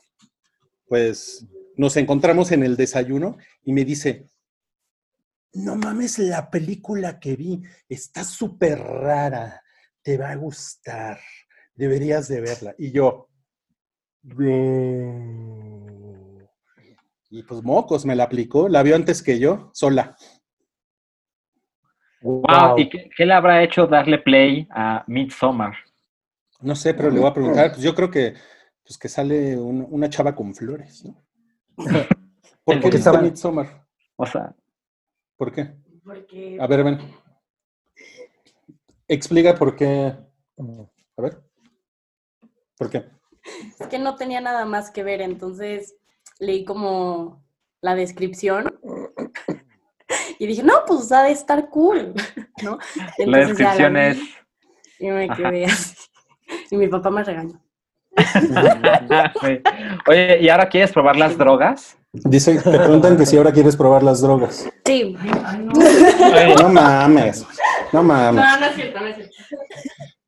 pues nos encontramos en el desayuno y me dice, no mames la película que vi, está súper rara, te va a gustar, deberías de verla. Y yo, "No". Y pues mocos, me la aplicó, la vio antes que yo, sola. Wow, Wow. ¿y qué, qué le habrá hecho darle play a Midsommar? No sé, pero le voy a preguntar. Pues yo creo que, pues que sale un- una chava con flores, ¿no? ¿Por qué estaba- Midsommar? O sea, ¿Por qué? Porque A ver, ven. Explica por qué. A ver. ¿Por qué? es que no tenía nada más que ver, entonces leí como la descripción y dije, no, pues ha de estar cool, ¿no? la Entonces ya descripción es... Y me quedé así. Y mi papá me regañó. Sí. Oye, ¿y ahora quieres probar las drogas? Dice, te preguntan que si ahora quieres probar las drogas. Sí. No mames. No mames. No, no es cierto, no es cierto.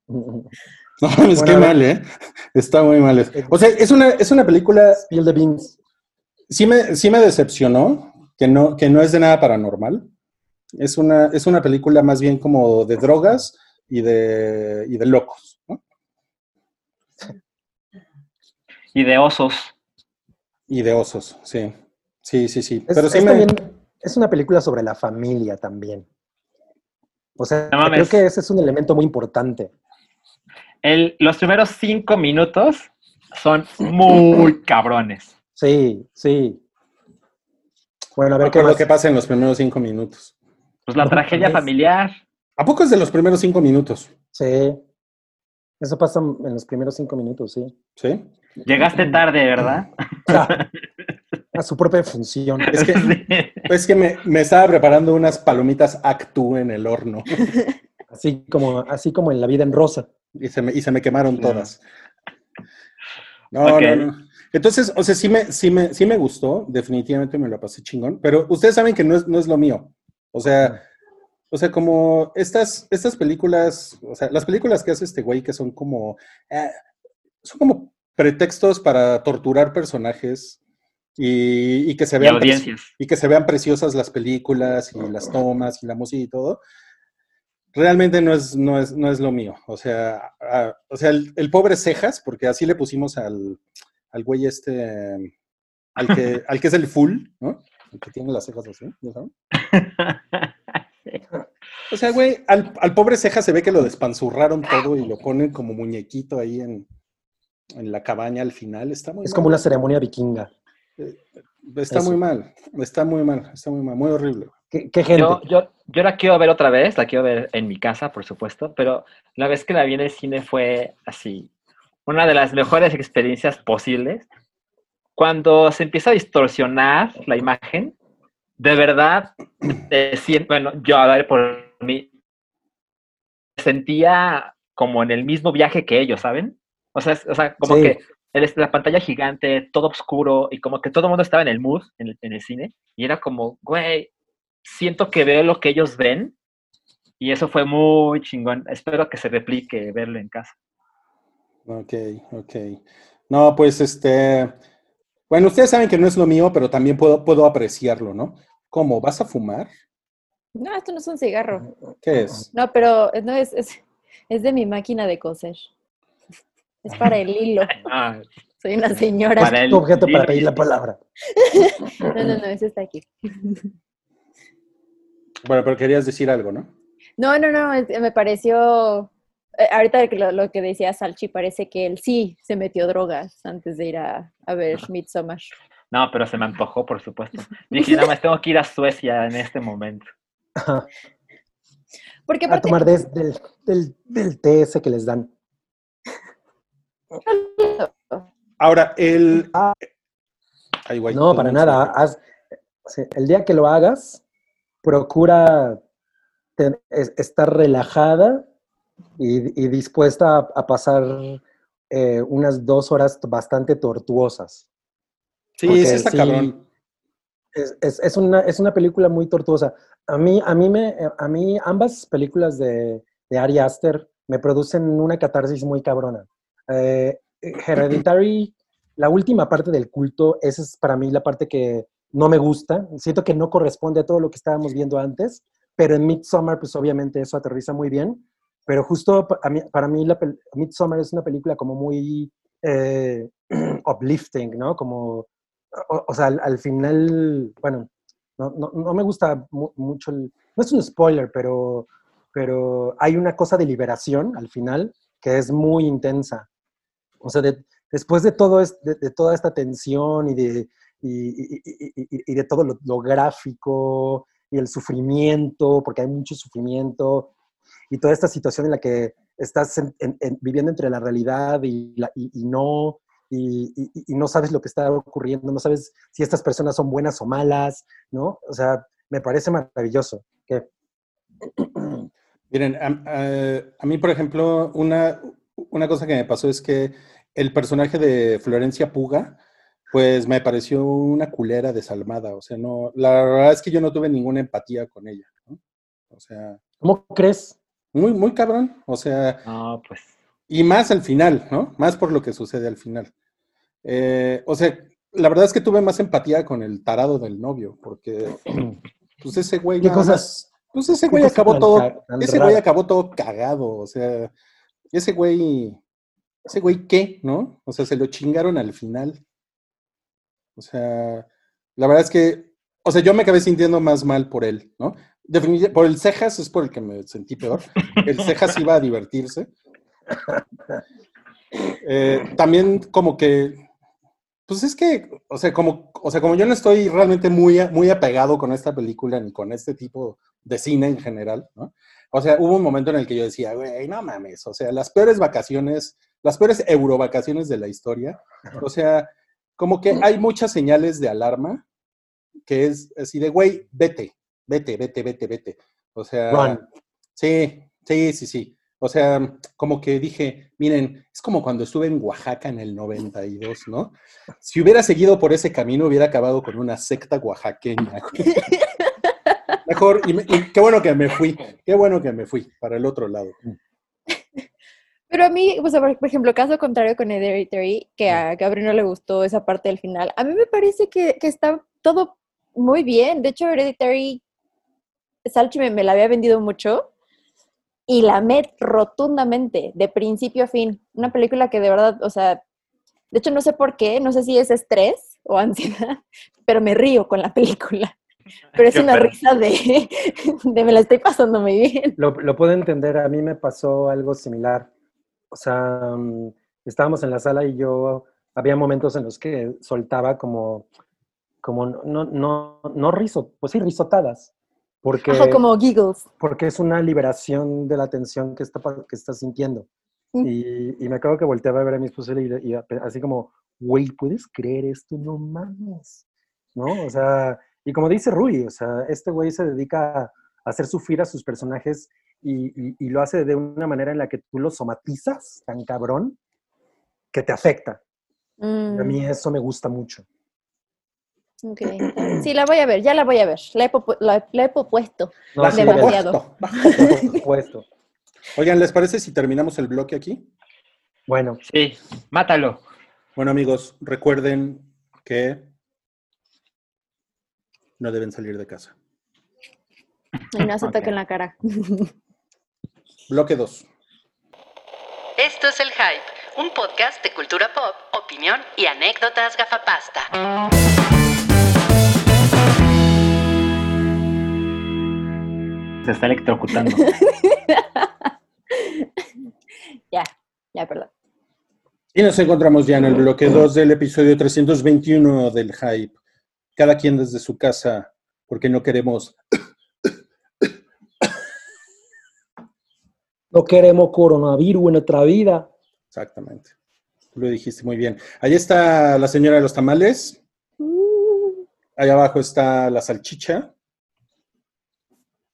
No mames, Bueno, qué mal, ¿eh? Está muy mal. O sea, es una, es una película. Spill the beans. Sí me, sí me decepcionó, que no, que no es de nada paranormal. Es una, es una película más bien como de drogas y de, y de locos. ¿no? Y de osos. Y de osos, sí. Sí, sí, sí. Es, Pero sí es me. también- es una película sobre la familia también. O sea, No creo que ese es un elemento muy importante. El, los primeros cinco minutos son muy cabrones. Sí, sí. Bueno, a ver qué recuerdo más. qué pasa en los primeros cinco minutos. Pues la tragedia mames. familiar. ¿A poco es de los primeros cinco minutos? Sí. Eso pasa en los primeros cinco minutos, sí. ¿Sí? Llegaste tarde, ¿verdad? Ah, a su propia función. Es que, Sí. es que me, me estaba preparando unas palomitas Actu en el horno Así como, así como en la vida en rosa. y se me, y se me quemaron todas. No, Ok. no, no. Entonces, o sea, sí me, sí, me, sí me gustó, definitivamente me lo pasé chingón, pero ustedes saben que no es, no es lo mío. O sea, o sea, como estas, estas películas, o sea, las películas que hace este güey que son como, eh, son como pretextos para torturar personajes y, y que se Y vean preci- y que se vean preciosas las películas y las tomas y la música y todo, realmente no es, no es, no es lo mío. O sea, a- o sea el, el pobre Cejas, porque así le pusimos al, al güey este, al que, al que es el full, ¿no? El que tiene las cejas así, ¿ya saben? O sea, güey, al, al pobre Cejas se ve que lo despanzurraron todo y lo ponen como muñequito ahí en, en la cabaña al final. Está muy Es mal. como una ceremonia vikinga. Está Eso. muy mal, está muy mal, está muy mal, muy horrible. ¿Qué, qué gente? Yo, yo, yo la quiero ver otra vez, la quiero ver en mi casa, por supuesto, pero la vez que la vi en el cine fue así, una de las mejores experiencias posibles. Cuando se empieza a distorsionar la imagen, de verdad, te sien- bueno, yo a ver por mí, sentía como en el mismo viaje que ellos, ¿saben? O sea, es- o sea como Sí. que la pantalla gigante, todo oscuro, y como que todo el mundo estaba en el mood, en el, en el cine, y era como, güey, siento que veo lo que ellos ven, y eso fue muy chingón. Espero que se replique verlo en casa. Ok, ok. No, pues este. Bueno, ustedes saben que no es lo mío, pero también puedo, puedo apreciarlo, ¿no? ¿Cómo? ¿Vas a fumar? No, esto no es un cigarro. ¿Qué es? No, pero no es, es, es de mi máquina de coser. Es para el hilo. Soy una señora. para el tu objeto para pedir la palabra. No, no, no, ese está aquí. Bueno, pero querías decir algo, ¿no? No, no, no, me pareció. Eh, ahorita lo, lo que decía Salchi, parece que él sí se metió drogas antes de ir a, a ver Midsommar. No, pero se me antojó, por supuesto. Dije, nada más tengo que ir a Suecia en este momento. Porque A tomar del, del, del té ese que les dan. Ahora, el. Ah. Ay, No, para nada. Haz- el día que lo hagas, procura estar relajada y, y dispuesta a, a pasar eh, unas dos horas bastante tortuosas. Sí, sí está sí, cabrón. Es, es- es una, es una película muy tortuosa. A mí, a mí, me, a mí ambas películas de, de Ari Aster me producen una catarsis muy cabrona. Eh, Hereditary, la última parte del culto, esa es para mí la parte que no me gusta. Siento que no corresponde a todo lo que estábamos viendo antes, pero en Midsommar, pues obviamente eso aterriza muy bien. Pero justo a mí- para mí, la Midsommar es una película como muy eh, uplifting, ¿no? Como, o, o sea, al, al final, bueno, no, no, no me gusta mu- mucho el... No es un spoiler, pero, pero hay una cosa de liberación al final que es muy intensa. O sea, de- después de, todo es- de, de toda esta tensión y de, y- y- y- y de todo lo, lo gráfico y el sufrimiento, porque hay mucho sufrimiento, y toda esta situación en la que estás en- en- en- viviendo entre la realidad y, la- y- y no, y, no sabes lo que está ocurriendo, no sabes si estas personas son buenas o malas, ¿no? O sea, me parece maravilloso. Que, Miren, a, a- a mí, por ejemplo, una, una cosa que me pasó es que el personaje de Florencia Puga, pues me pareció una culera desalmada. O sea, no, la verdad es que yo no tuve ninguna empatía con ella. ¿no? O sea, ¿Cómo crees? Muy, muy cabrón. O sea, No, pues. y más al final, ¿no? Más por lo que sucede al final. Eh, o sea, la verdad es que tuve más empatía con el tarado del novio, porque pues ese güey ¿Qué cosas? más- pues ese güey acabó tan todo, tan ese güey acabó todo cagado, o sea, ese güey, ese güey qué, ¿no? O sea, se lo chingaron al final. O sea, la verdad es que, o sea, yo me acabé sintiendo más mal por él, ¿no? Definitivamente, por el cejas es por el que me sentí peor. El cejas iba a divertirse. Eh, también como que, pues es que, o sea, como, o sea, como yo no estoy realmente muy, muy apegado con esta película ni con este tipo de cine en general, ¿no? O sea, hubo un momento en el que yo decía, güey, no mames, o sea, las peores vacaciones, las peores eurovacaciones de la historia, o sea, como que hay muchas señales de alarma que es así de, güey, vete, vete, vete, vete, vete. O sea, Run. sí, sí, sí, sí. O sea, como que dije, miren, es como cuando estuve en Oaxaca en el 92, ¿no? Si hubiera seguido por ese camino, hubiera acabado con una secta oaxaqueña. Mejor, y, me- y qué bueno que me fui, qué bueno que me fui para el otro lado. Pero a mí, o sea, por por ejemplo, caso contrario con Hereditary, que a Gabriel no le gustó esa parte del final, a mí me parece que, que está todo muy bien. De hecho, Hereditary, Salchi me, me la había vendido mucho y la amé rotundamente, de principio a fin. Una película que de verdad, o sea, de hecho no sé por qué, no sé si es estrés o ansiedad, pero me río con la película. Pero es una risa de, de me la estoy pasando muy bien. Lo, lo puedo entender, a mí me pasó algo similar. O sea, mm, estábamos en la sala y yo, había momentos en los que soltaba como, como no, no, no, riso, pues sí, risotadas. Porque, Ajá, como giggles. porque es una liberación de la tensión que está, que está sintiendo. Mm. Y, y me acuerdo que volteaba a ver a mi esposa y, y así como, güey, ¿puedes creer esto? No mames. ¿No? O sea, y como dice Rui, o sea, este güey se dedica a hacer sufrir a sus personajes y, y- y lo hace de una manera en la que tú lo somatizas tan cabrón que te afecta. Y a mí Mm. eso me gusta mucho. Ok. Sí, la voy a ver, ya la voy a ver. La he, popu- la, la he propuesto. No, sí, Demasiado. supuesto. Oigan, ¿les parece si terminamos el bloque aquí? Bueno, Sí, mátalo. Bueno, amigos, recuerden que no deben salir de casa. Y no se Ok. toque en la cara. Bloque 2. Esto es El Hype, un podcast de cultura pop, opinión y anécdotas gafapasta. Se está electrocutando. ya, ya, perdón. Y nos encontramos ya en el bloque 2 del episodio 321 del Hype. Cada quien desde su casa, porque no queremos no queremos coronavirus en nuestra vida. Exactamente. Tú lo dijiste muy bien. Ahí está la señora de los tamales. Uh, Ahí abajo está la salchicha.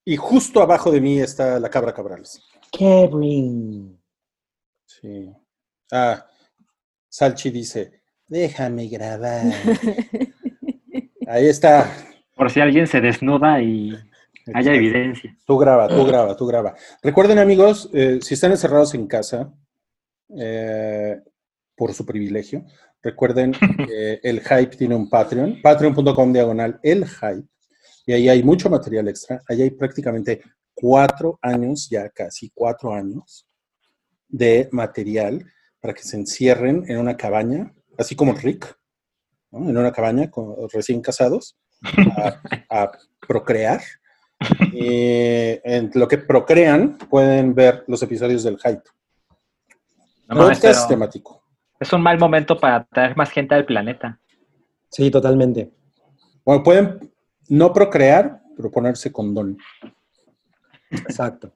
Y justo abajo de mí está la cabra cabrales. Kevin. Sí. Ah, Salchi dice, déjame grabar. Ahí está. Por si alguien se desnuda y haya evidencia. Tú graba, tú graba, tú graba. Recuerden, amigos, eh, si están encerrados en casa, eh, por su privilegio, recuerden que el Hype tiene un Patreon, patreon.com diagonal el Hype, y ahí hay mucho material extra. Ahí hay prácticamente cuatro años, ya casi cuatro años, de material para que se encierren en una cabaña, así como Rick, ¿no? en una cabaña con recién casados, a, a procrear. Y en lo que procrean pueden ver los episodios del hype. No Podcast temático. es un mal momento para traer más gente al planeta. Sí, totalmente. Bueno, pueden no procrear, pero ponerse condón. Exacto.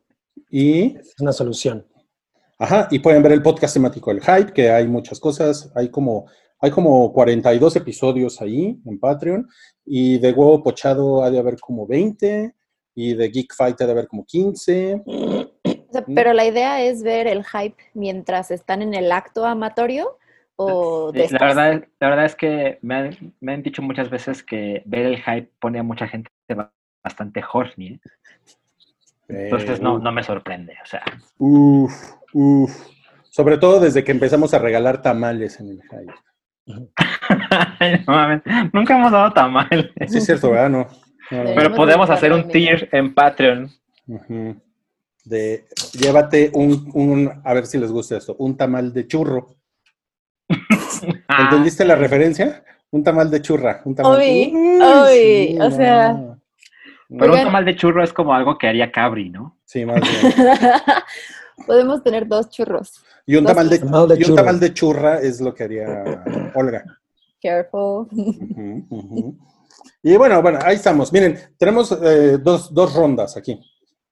Y, Es una solución. ajá, y pueden ver el podcast temático del Hype, que hay muchas cosas. Hay como, hay como 42 episodios ahí en Patreon. Y de Huevo Pochado ha de haber como 20. Y de Geek Fight ha de haber como 15. O sea, pero la idea es ver el hype mientras están en el acto amatorio o Sí, la, verdad, la verdad es que me han, me han dicho muchas veces que ver el hype pone a mucha gente ba- bastante horny. ¿eh? Entonces Eh, no, no me sorprende. O sea, Uf, uf. Sobre todo desde que empezamos a regalar tamales en el Hype. no mames, nunca hemos dado tamal. Sí, es cierto, ¿verdad? No. No, no, no. Pero podemos hacer un tier en Patreon. De llévate un, un, a ver si les gusta esto, un tamal de churro. Ah, ¿Entendiste la referencia? Un tamal de churra. Un tamal Uy, Uy, o sea. Pero un tamal de churro es como algo que haría Cabri, ¿no? Sí, más bien. Podemos tener dos churros. Y un Dos tamal de, tamal de y un churro. tamal de churra es lo que haría Olga. Careful. Y bueno, bueno, ahí estamos. Miren, tenemos eh, dos, dos rondas aquí,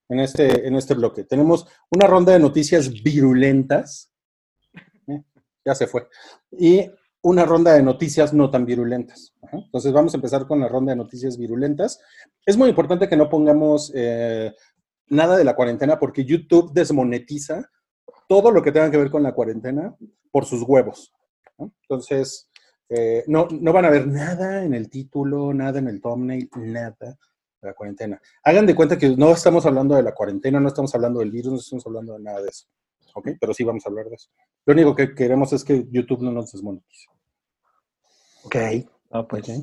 en este, en este bloque. Tenemos una ronda de noticias virulentas. Ya se fue. Y una ronda de noticias no tan virulentas. Entonces vamos a empezar con la ronda de noticias virulentas. Es muy importante que no pongamos eh, nada de la cuarentena porque YouTube desmonetiza todo lo que tenga que ver con la cuarentena por sus huevos. Entonces, eh, no, no van a ver nada en el título, nada en el thumbnail, nada de la cuarentena. Hagan de cuenta que no estamos hablando de la cuarentena, no estamos hablando del virus, no estamos hablando de nada de eso. ¿Ok? Pero sí vamos a hablar de eso. Lo único que queremos es que YouTube no nos desmonetice. Ok. No, pues, ¿ok?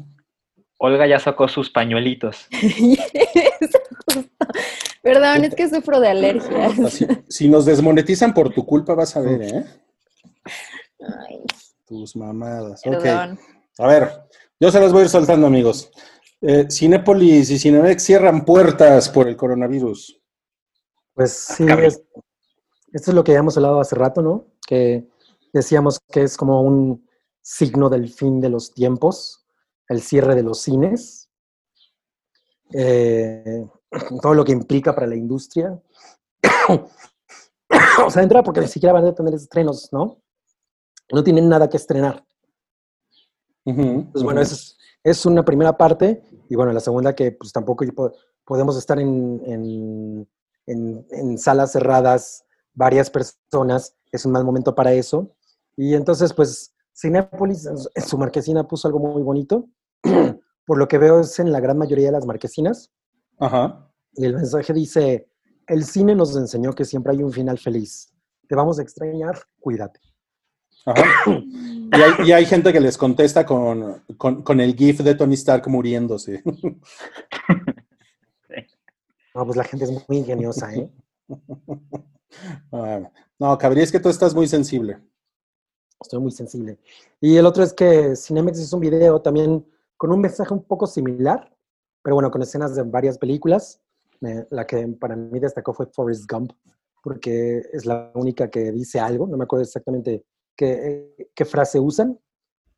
Olga ya sacó sus pañuelitos. Perdón, es que sufro de alergias. Así- si nos desmonetizan por tu culpa, vas a ver, ¿eh? Ay, Tus mamadas. Ok. perdón. A ver, yo se las voy a ir soltando, amigos. Eh, Cinépolis y Cinemex cierran puertas por el coronavirus. Pues sí, es- esto es lo que ya hemos hablado hace rato, ¿no? Que decíamos que es como un signo del fin de los tiempos, el cierre de los cines, eh, todo lo que implica para la industria. o sea, entra porque ni siquiera van a tener estrenos, ¿no? No tienen nada que estrenar. Pues bueno, esa es, es una primera parte. Y bueno, la segunda que pues tampoco po- podemos estar en, en- en- en salas cerradas varias personas. Es un mal momento para eso. Y entonces, pues, Cinépolis en su- en su marquesina puso algo muy bonito. Por lo que veo es en la gran mayoría de las marquesinas. Ajá. Y el mensaje dice, el cine nos enseñó que siempre hay un final feliz. Te vamos a extrañar, cuídate. Ajá. Y hay, y hay gente que les contesta con, con- con el GIF de Tony Stark muriéndose. No, pues la gente es muy ingeniosa, ¿eh? Ah, no, Cabri, es que tú estás muy sensible. Estoy muy sensible. Y el otro es que Cinemex hizo un video también con un mensaje un poco similar, pero bueno, con escenas de varias películas. Eh, la que para mí destacó fue Forrest Gump, porque es la única que dice algo. No me acuerdo exactamente qué, qué frase usan,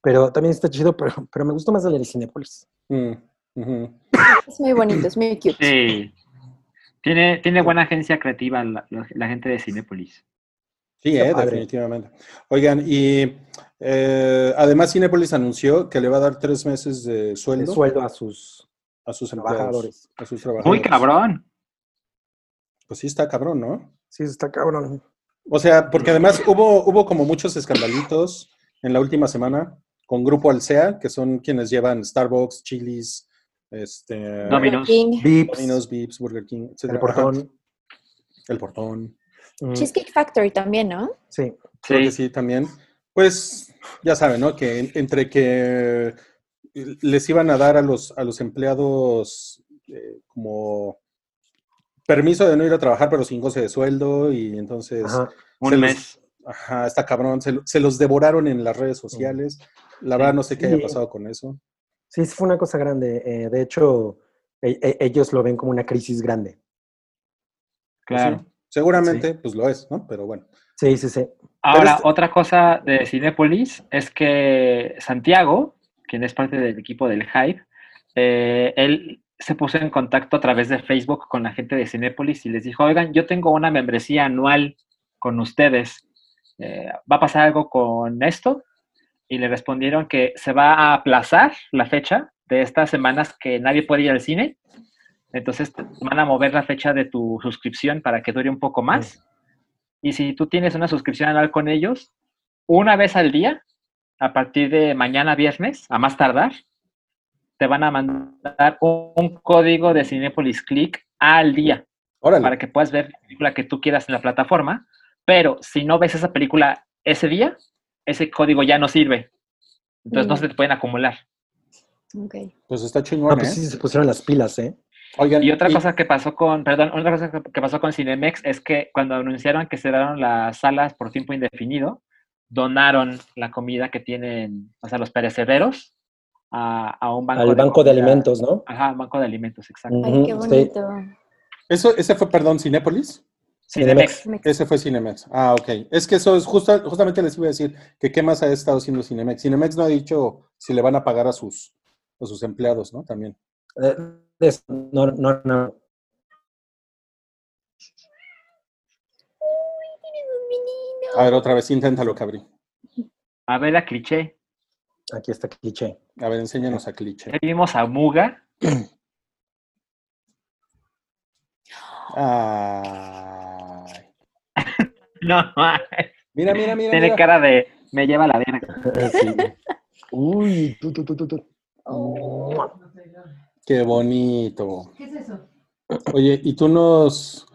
pero también está chido, pero, pero me gustó más el de Cinépolis. Mm. Es muy bonito, es muy cute. Sí. Tiene, tiene buena agencia creativa la, la- la gente de Cinépolis. Sí, eh, definitivamente. Oigan, y eh, además Cinepolis anunció que le va a dar tres meses de El sueldo, sueldo a sus a sus trabajadores. a sus trabajadores. Muy cabrón. Pues sí está cabrón, ¿no? Sí, está cabrón. O sea, porque además hubo, hubo como muchos escandalitos en la última semana con Grupo Alsea, que son quienes llevan Starbucks, Chili's, este, Domino's. Domino's, Vips, Burger King, etc. el portón. El portón. Mm, Cheesecake Factory también, ¿no? Sí, Creo que Sí. sí, también. Pues ya saben, ¿no? Que en- entre que les iban a dar a los, a los empleados eh, como permiso de no ir a trabajar, pero sin goce de sueldo, y entonces, ajá. Un los- mes. ajá, está cabrón, se, lo- se los devoraron en las redes sociales. La verdad, no sé qué haya Sí. pasado con eso. Sí, fue una cosa grande. Eh, de hecho, e- e- ellos lo ven como una crisis grande. Pues Claro. sí. Seguramente, pues lo es, ¿no? Pero bueno. Sí, sí, sí. Ahora, este- otra cosa de Cinepolis es que Santiago, quien es parte del equipo del Hype, eh, él se puso en contacto a través de Facebook con la gente de Cinepolis y les dijo, oigan, yo tengo una membresía anual con ustedes. Eh, ¿Va a pasar algo con esto? Y le respondieron que se va a aplazar la fecha de estas semanas que nadie puede ir al cine. Entonces van a mover la fecha de tu suscripción para que dure un poco más. Y si tú tienes una suscripción anual con ellos, una vez al día, a partir de mañana viernes, a más tardar, te van a mandar un, un código de Cinepolis Click al día Órale. para que puedas ver la película que tú quieras en la plataforma. Pero si no ves esa película ese día, ese código ya no sirve. Entonces no Mm. se te pueden acumular. Ok. Pues está chingón, Ah, pues ¿eh? sí, se pusieron las pilas, ¿eh? Oigan, Y otra cosa que pasó con, perdón, otra cosa que- pasó con Cinemex es que cuando anunciaron que cerraron las salas por tiempo indefinido, donaron la comida que tienen, o sea, los perecederos a, a un banco Al banco de alimentos, ¿no? Ajá, banco de alimentos, exacto. Ay, qué sí. bonito. ¿Eso, ¿Ese fue, perdón, Cinépolis? Cinemex. Me- Ese fue Cinemex. Ah, ok. Es que eso es justa- justamente les iba a decir que qué más ha estado haciendo Cinemex. Cinemex no ha dicho si le van a pagar a sus, a sus empleados, ¿no? También. Eh, es- no, no, no. A ver, otra vez, inténtalo, Cabri. A ver, la cliché. Aquí está cliché. A ver, enséñanos a cliché. Ahí vimos a Muga. Ay. No, Mira, mira, mira. tiene mira. cara de me lleva la verga. Sí. Uy, tú, tú, tú, tú, tú. Qué bonito. ¿Qué es eso? Oye, y tú nos.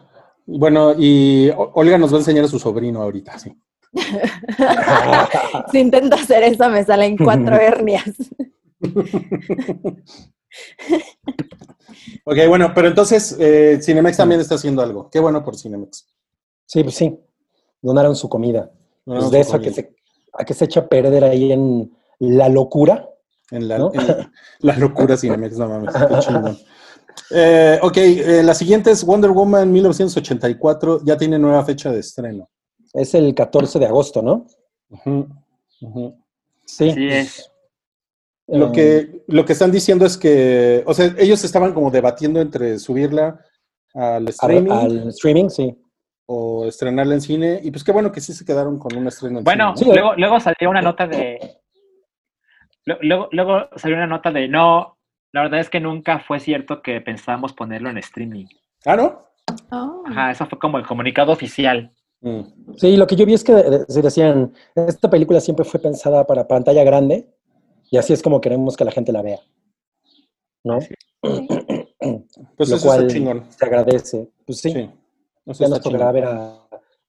Bueno, y Olga nos va a enseñar a su sobrino ahorita, sí. Si intento hacer eso, me salen cuatro hernias. Ok, bueno, pero entonces eh, Cinemex también está haciendo algo. Qué bueno por Cinemex. Sí, pues sí. Donaron su comida. Pues de su eso a que, se, a que se echa a perder ahí en la locura. En la, ¿no? en la locura Cinemex, no mames, qué chingón. Eh, ok, eh, la siguiente es Wonder Woman 1984, ya tiene nueva fecha de estreno. Es el 14 de agosto, ¿no? Sí. Sí, es. Lo que, lo que están diciendo es que, o sea, ellos estaban como debatiendo entre subirla al al, streaming al streaming, sí. O estrenarla en cine, y pues qué bueno que sí se quedaron con un estreno en Bueno, cine. ¿no? Sí, luego, luego salió una nota de. Luego, luego salió una nota de no. La verdad es que nunca fue cierto que pensábamos ponerlo en streaming. Ah, ¿no? Oh. Ajá, eso fue como el comunicado oficial. Mm. Sí, lo que yo vi es que eh, se decían, esta película siempre fue pensada para pantalla grande y así es como queremos que la gente la vea. ¿no? Pues Lo eso cual está chingón. se agradece. Pues sí, Sí. Eso ya está nos tocará ver a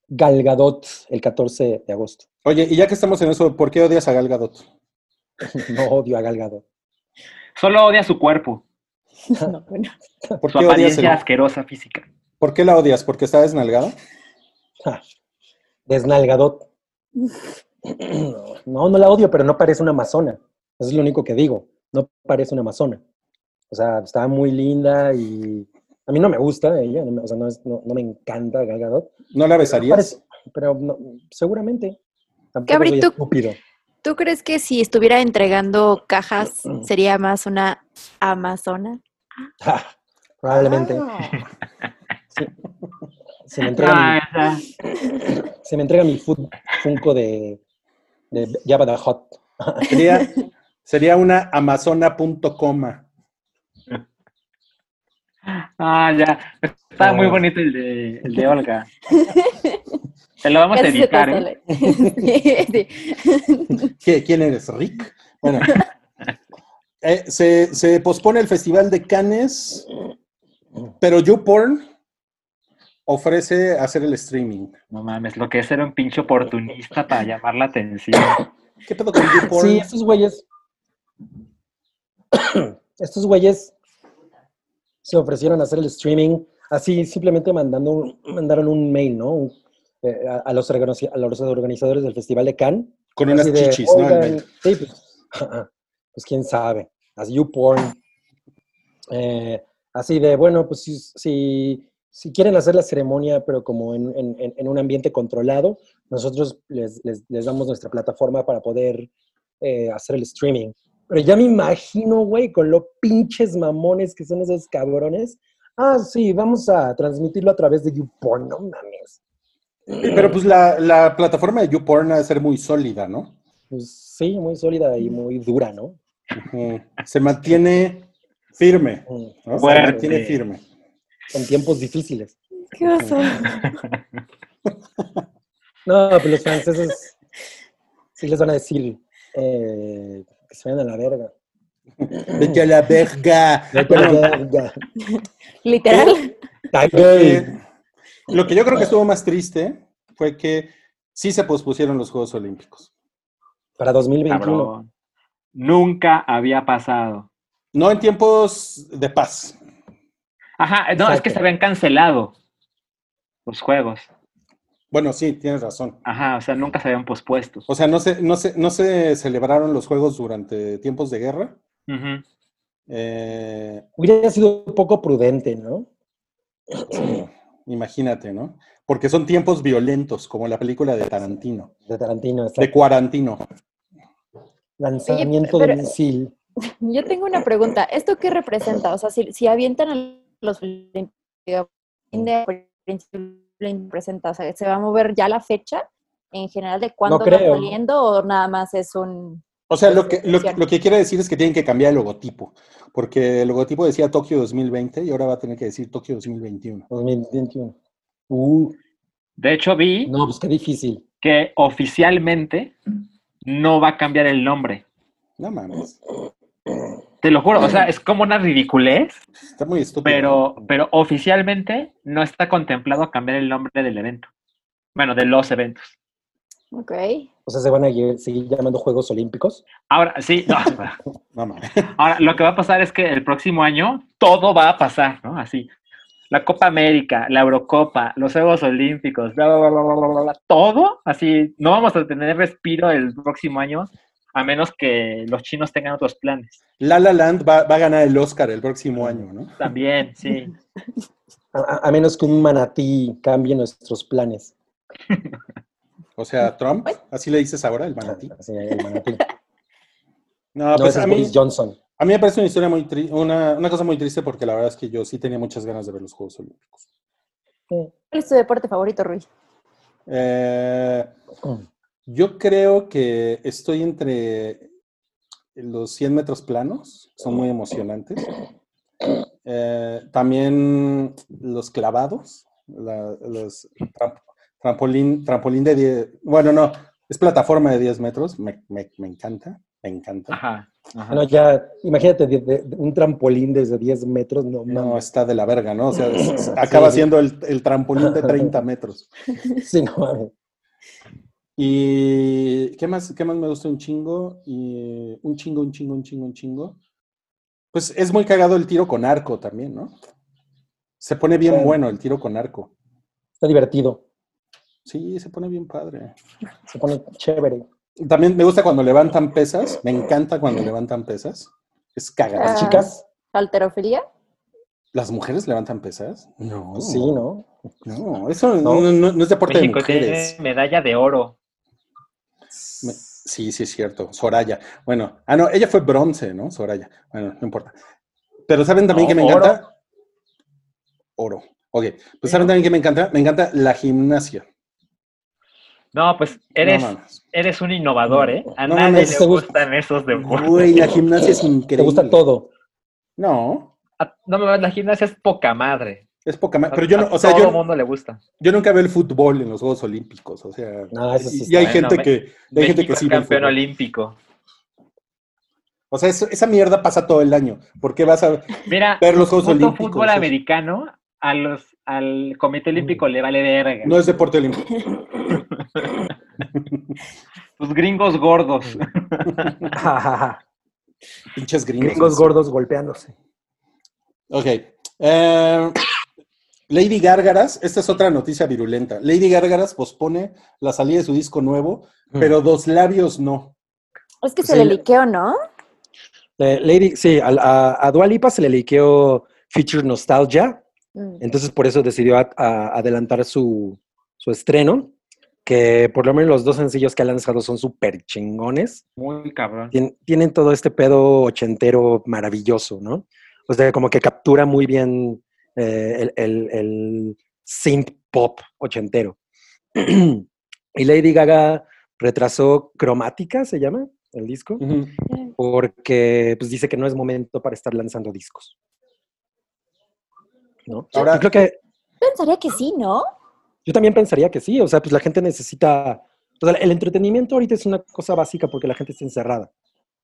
Gal Gadot el 14 de agosto. Oye, y ya que estamos en eso, ¿por qué odias a Gal Gadot? No odio a Gal Gadot. Solo odia su cuerpo, No, bueno. ¿Por su qué, odias apariencia el- asquerosa física. ¿Por qué la odias? ¿Porque está desnalgada? Ja, Desnalgadot. No, no la odio, pero no parece una amazona. Eso es lo único que digo. No parece una amazona. O sea, está muy linda y a mí no me gusta ella. no me- o sea, no, es- no- no me encanta Gal Gadot. ¿No la besarías? Pero no, seguramente. Tampoco Gabri, soy tú- estúpido. ¿Tú crees que si estuviera entregando cajas sería más una amazona? Ja, probablemente. Ah. Sí. Se me entrega Ah, mi, esa- se me entrega mi fun- Funko de, de Jabba the Hot. Sería, sería una amazona.com. ah, ya. Está muy bonito el de, el de Olga. Te lo vamos a editar, ¿eh? sale. Sí, sí. ¿Qué- ¿Quién eres, Rick? Bueno, eh, se, se pospone el Festival de Cannes, pero YouPorn ofrece hacer el streaming. No mames, lo que es ser un pinche oportunista para llamar la atención. ¿Qué pedo con YouPorn? Sí, estos güeyes. estos güeyes se ofrecieron a hacer el streaming así, simplemente mandando un- mandaron un mail, ¿no? Un- eh, a, a los, organiz- a los organizadores del Festival de Cannes. Con unas de, chichis, ¿no? Sí, pues, pues quién sabe. As YouPorn. Eh, así de, bueno, pues si, si, si quieren hacer la ceremonia, pero como en, en- en- en un ambiente controlado, nosotros les, les- les damos nuestra plataforma para poder eh, hacer el streaming. Pero ya me imagino, güey, con lo pinches mamones que son esos cabrones. Ah, sí, vamos a transmitirlo a través de YouPorn, no mames. Pero pues la, la plataforma de YouPorn ha de ser muy sólida, ¿no? Pues sí, muy sólida y muy dura, ¿no? Se mantiene firme, Mm, ¿no? Se mantiene firme. En tiempos difíciles. ¿Qué oso? No, pero los franceses sí les van a decir eh, que se vayan a la verga. Vete a la verga. Vete a la verga. Literal. Eh, lo que yo creo que estuvo más triste fue que sí se pospusieron los Juegos Olímpicos. Para 2021. Cabrón. Nunca había pasado. No en tiempos de paz. Ajá, no, es que se habían cancelado los juegos. Bueno, sí, tienes razón. Ajá, o sea, nunca se habían pospuesto. O sea, no se, no se, no se celebraron los Juegos durante tiempos de guerra. Eh, Hubiera sido un poco prudente, ¿no? sí, imagínate, ¿no? Porque son tiempos violentos, como la película de Tarantino, De Tarantino. exacto. de Cuarantino. Lanzamiento Oye, de misil. Yo tengo una pregunta. ¿Esto qué representa? O sea, si, si avientan a los olímpicos, representa, o sea, ¿se va a mover ya la fecha en general de cuándo va creo. saliendo o nada más es un... O sea, lo que, lo, que- lo que quiere decir es que tienen que cambiar el logotipo, porque el logotipo decía Tokio 2020 y ahora va a tener que decir Tokio 2021. 2021. Uh, De hecho, vi no, pues qué difícil. que oficialmente no va a cambiar el nombre. No mames, Te lo juro, o sea, es como una ridiculez, está muy estúpido. pero, pero oficialmente no está contemplado cambiar el nombre del evento. Bueno, de los eventos. Ok. O sea, se van a seguir llamando Juegos Olímpicos. Ahora, sí, no, No mames. ahora lo que va a pasar es que el próximo año todo va a pasar, ¿no? Así. La Copa América, la Eurocopa, los Juegos Olímpicos, bla, bla, bla, bla, bla, bla, bla, todo, así, no vamos a tener respiro el próximo año, a menos que los chinos tengan otros planes. La La Land va, va a ganar el Oscar el próximo año, ¿no? También, sí. A, menos que un manatí cambie nuestros planes. O sea, Trump, así le dices ahora, el manatí. Así, el manatí. No, No, pues ese a es mí, Boris Johnson. a mí me parece una historia muy triste, una, una cosa muy triste porque la verdad es que yo sí tenía muchas ganas de ver los Juegos Olímpicos. ¿Cuál es tu deporte favorito, Ruiz? Eh, yo creo que estoy entre los 100 metros planos, son muy emocionantes. Eh, también los clavados, la- los tram- trampolín, trampolín de 10, bueno, no, es plataforma de 10 metros, me, me- me encanta, me encanta. Ajá. ajá. Bueno, ya, imagínate, de- de- de un trampolín desde 10 metros, no No, mames. está de la verga, ¿no? O sea, es- es- acaba Sí. siendo el, el trampolín de 30 metros. Sí, no mames. ¿Y qué más, qué más me gusta un chingo? Y un chingo, un chingo, un chingo, un chingo. Pues es muy cagado el tiro con arco también, ¿no? Se pone bien Sí. bueno el tiro con arco. Está divertido. Sí, se pone bien padre. Se pone chévere. También me gusta cuando levantan pesas. Me encanta cuando levantan pesas. Es cagado. Ah. Las chicas, ¿Alterofilia? ¿Las mujeres levantan pesas? No. sí, ¿no? No, eso no, no- no- no es deporte México de mujeres. tiene medalla de oro. Me- Sí, sí, es cierto. Soraya. Bueno, ah, no, ella fue bronce, ¿no? Soraya. Bueno, no importa. Pero ¿saben también No, que me oro. encanta? Oro. Ok. Pues ¿saben también que me encanta? Me encanta la gimnasia. No, pues eres, No eres un innovador, ¿eh? A No nadie mames, le gusta- gustan esos deportes. Güey, la gimnasia es increíble. Te gusta todo. No, A- No, mames, la gimnasia es poca madre. Es poca más. Pero yo no, a o sea, todo yo, el mundo le gusta. yo nunca veo el fútbol en los Juegos Olímpicos. O sea, No, eso sí y, hay gente que, hay gente que sí campeón olímpico. O sea, eso- esa mierda pasa todo el año. ¿Por qué vas a Mira, ver los Juegos Olímpicos? fútbol Es- americano a los, al Comité Olímpico le vale verga. No es deporte olímpico. Los gringos gordos. Pinches gringos. Gringos gordos golpeándose. Ok. Eh, Lady Gárgaras, esta es otra noticia virulenta. Lady Gárgaras pospone la salida de su disco nuevo, pero dos labios no. Es que Sí. se le liqueó, ¿no? Eh, Lady, sí, a, a, a Dua Lipa se le liqueó Future Nostalgia Mm. Entonces por eso decidió a- a- adelantar su, su estreno, que por lo menos los dos sencillos que ha lanzado son súper chingones. Muy cabrón. Tien- tienen todo este pedo ochentero maravilloso, ¿no? O sea, como que captura muy bien eh, el, el, el synth pop ochentero. y Lady Gaga retrasó Cromática, se llama el disco, porque pues dice que no es momento para estar lanzando discos. ¿No? Ahora- Yo creo que Pensaría que sí, ¿no? yo también pensaría que sí, o sea, pues la gente necesita, o sea, el entretenimiento ahorita es una cosa básica porque la gente está encerrada.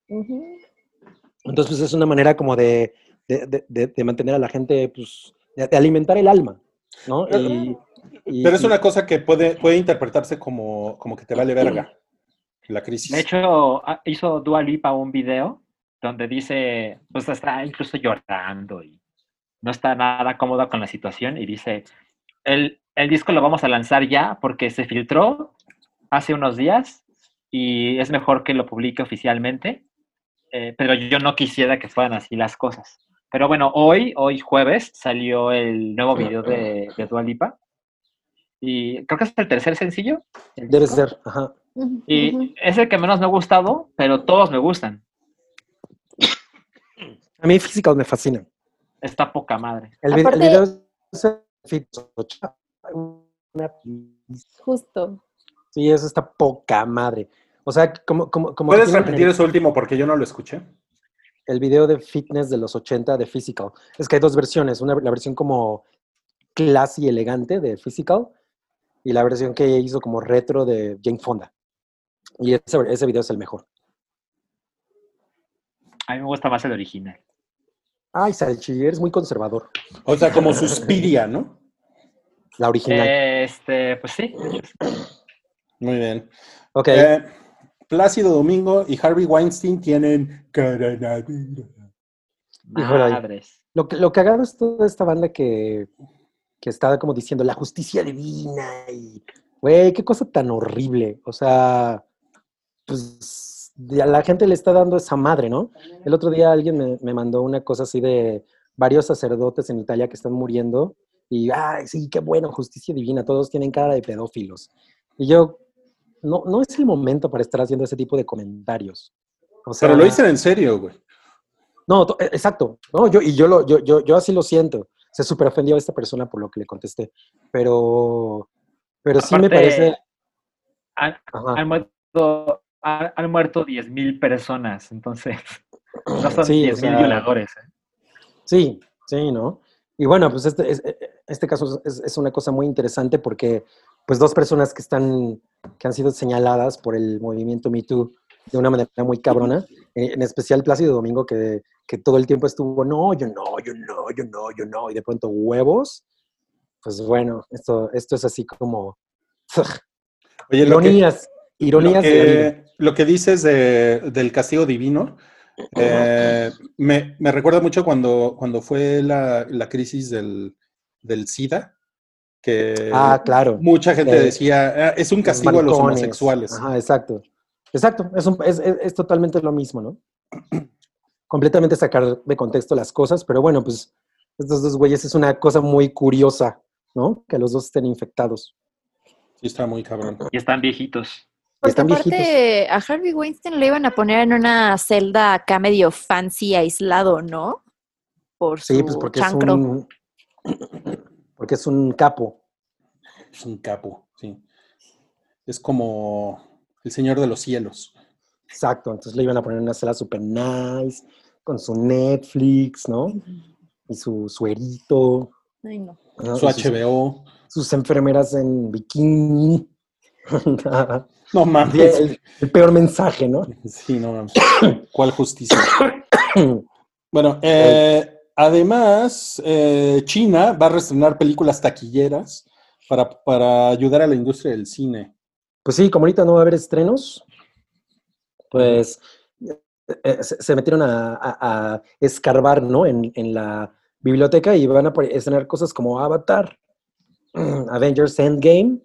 Entonces, pues es una manera como de, de, de- de- de mantener a la gente, pues, de, de alimentar el alma, ¿no? Y, y- Pero es y- una cosa que puede, puede interpretarse como, como que te vale verga la crisis. De hecho, ah, hizo Dua Lipa un video donde dice, pues está incluso llorando y no está nada cómoda con la situación y dice, el, el disco lo vamos a lanzar ya porque se filtró hace unos días y es mejor que lo publique oficialmente, eh, pero yo no quisiera que fueran así las cosas. Pero bueno, hoy, hoy jueves, salió el nuevo video de, de Dua Lipa y creo que es el tercer sencillo. del debe disco. ser, ajá. Y es el que menos me ha gustado, pero todos me gustan. A mí Physical me fascina. Está poca madre. El, vi- el Aparte- video es una- Justo. Sí, eso está poca madre. O sea, como, como, como ¿Puedes repetir eso último porque yo no lo escuché? El video de fitness de los 80 de Physical. Es que hay dos versiones, una la versión como classy y elegante de Physical y la versión que hizo como retro de Jane Fonda. Y ese, ese video es el mejor. A mí me gusta más el original. Ay, Salchi, eres muy conservador. O sea, como Suspiria, ¿no? La original. Este, pues sí. Muy bien. ok. Eh, Plácido Domingo y Harvey Weinstein tienen coronavirus. Madres. Lo, que, lo cagado es toda esta banda que, que está como diciendo la justicia divina y, güey, qué cosa tan horrible. O sea, pues a la gente le está dando esa madre, ¿no? El otro día alguien me, me mandó una cosa así de varios sacerdotes en Italia que están muriendo y, ay, sí, qué bueno, justicia divina, todos tienen cara de pedófilos. Y yo, no, no es el momento para estar haciendo ese tipo de comentarios. O sea, Pero lo dicen en serio, güey. no, eh, exacto. No, yo, y yo, lo, yo, yo, yo así lo siento. Se super ofendió a esta persona por lo que le contesté. Pero, pero sí me Aparte, parece. Han, han muerto, han, han muerto 10.000 personas, entonces no son Sí, o 10.000 sea, violadores. ¿eh? Sí, sí, ¿no? Y bueno, pues este, es- este caso es, es una cosa muy interesante porque, pues, dos personas que están, que han sido señaladas por el movimiento Me Too de una manera muy cabrona, en, en especial Plácido Domingo, que, que todo el tiempo estuvo, no, yo no, yo no, yo no, yo no, y de pronto huevos. Pues bueno, esto, esto es así como Oye, lo que, ironías, ironías lo que, lo que dices de- del castigo divino eh, me, me recuerda mucho cuando, cuando fue la, la crisis del, del SIDA, que Ah, claro. mucha gente Eh, decía, "Ah, es un los castigo a los homosexuales. Ajá, exacto. Exacto, es, un- es, es- es totalmente lo mismo, ¿no? Completamente sacar de contexto las cosas, pero bueno, pues estos dos güeyes es una cosa muy curiosa, ¿no? Que los dos estén infectados. Sí, está muy cabrón. Y están viejitos. Porque están aparte a Harvey Weinstein le iban a poner en una celda acá medio fancy, aislado, ¿no? Por su Sí, pues porque chancro. es un... Porque es un capo. Es un capo, sí. Es como el Señor de los Cielos. Exacto, entonces le iban a poner en una sala super nice, con su Netflix, ¿no? Y su suerito. Ay, no. ¿no? Su sus- HBO. sus enfermeras en bikini. No mames. el, el peor mensaje, ¿no? Sí, no mames. ¿Cuál justicia? Bueno, eh, además, eh, China va a reestrenar películas taquilleras para, para ayudar a la industria del cine. Pues sí, como ahorita no va a haber estrenos, pues eh, se, se metieron a, a- a escarbar, ¿no? En, en la biblioteca y van a estrenar cosas como Avatar, Avengers Endgame,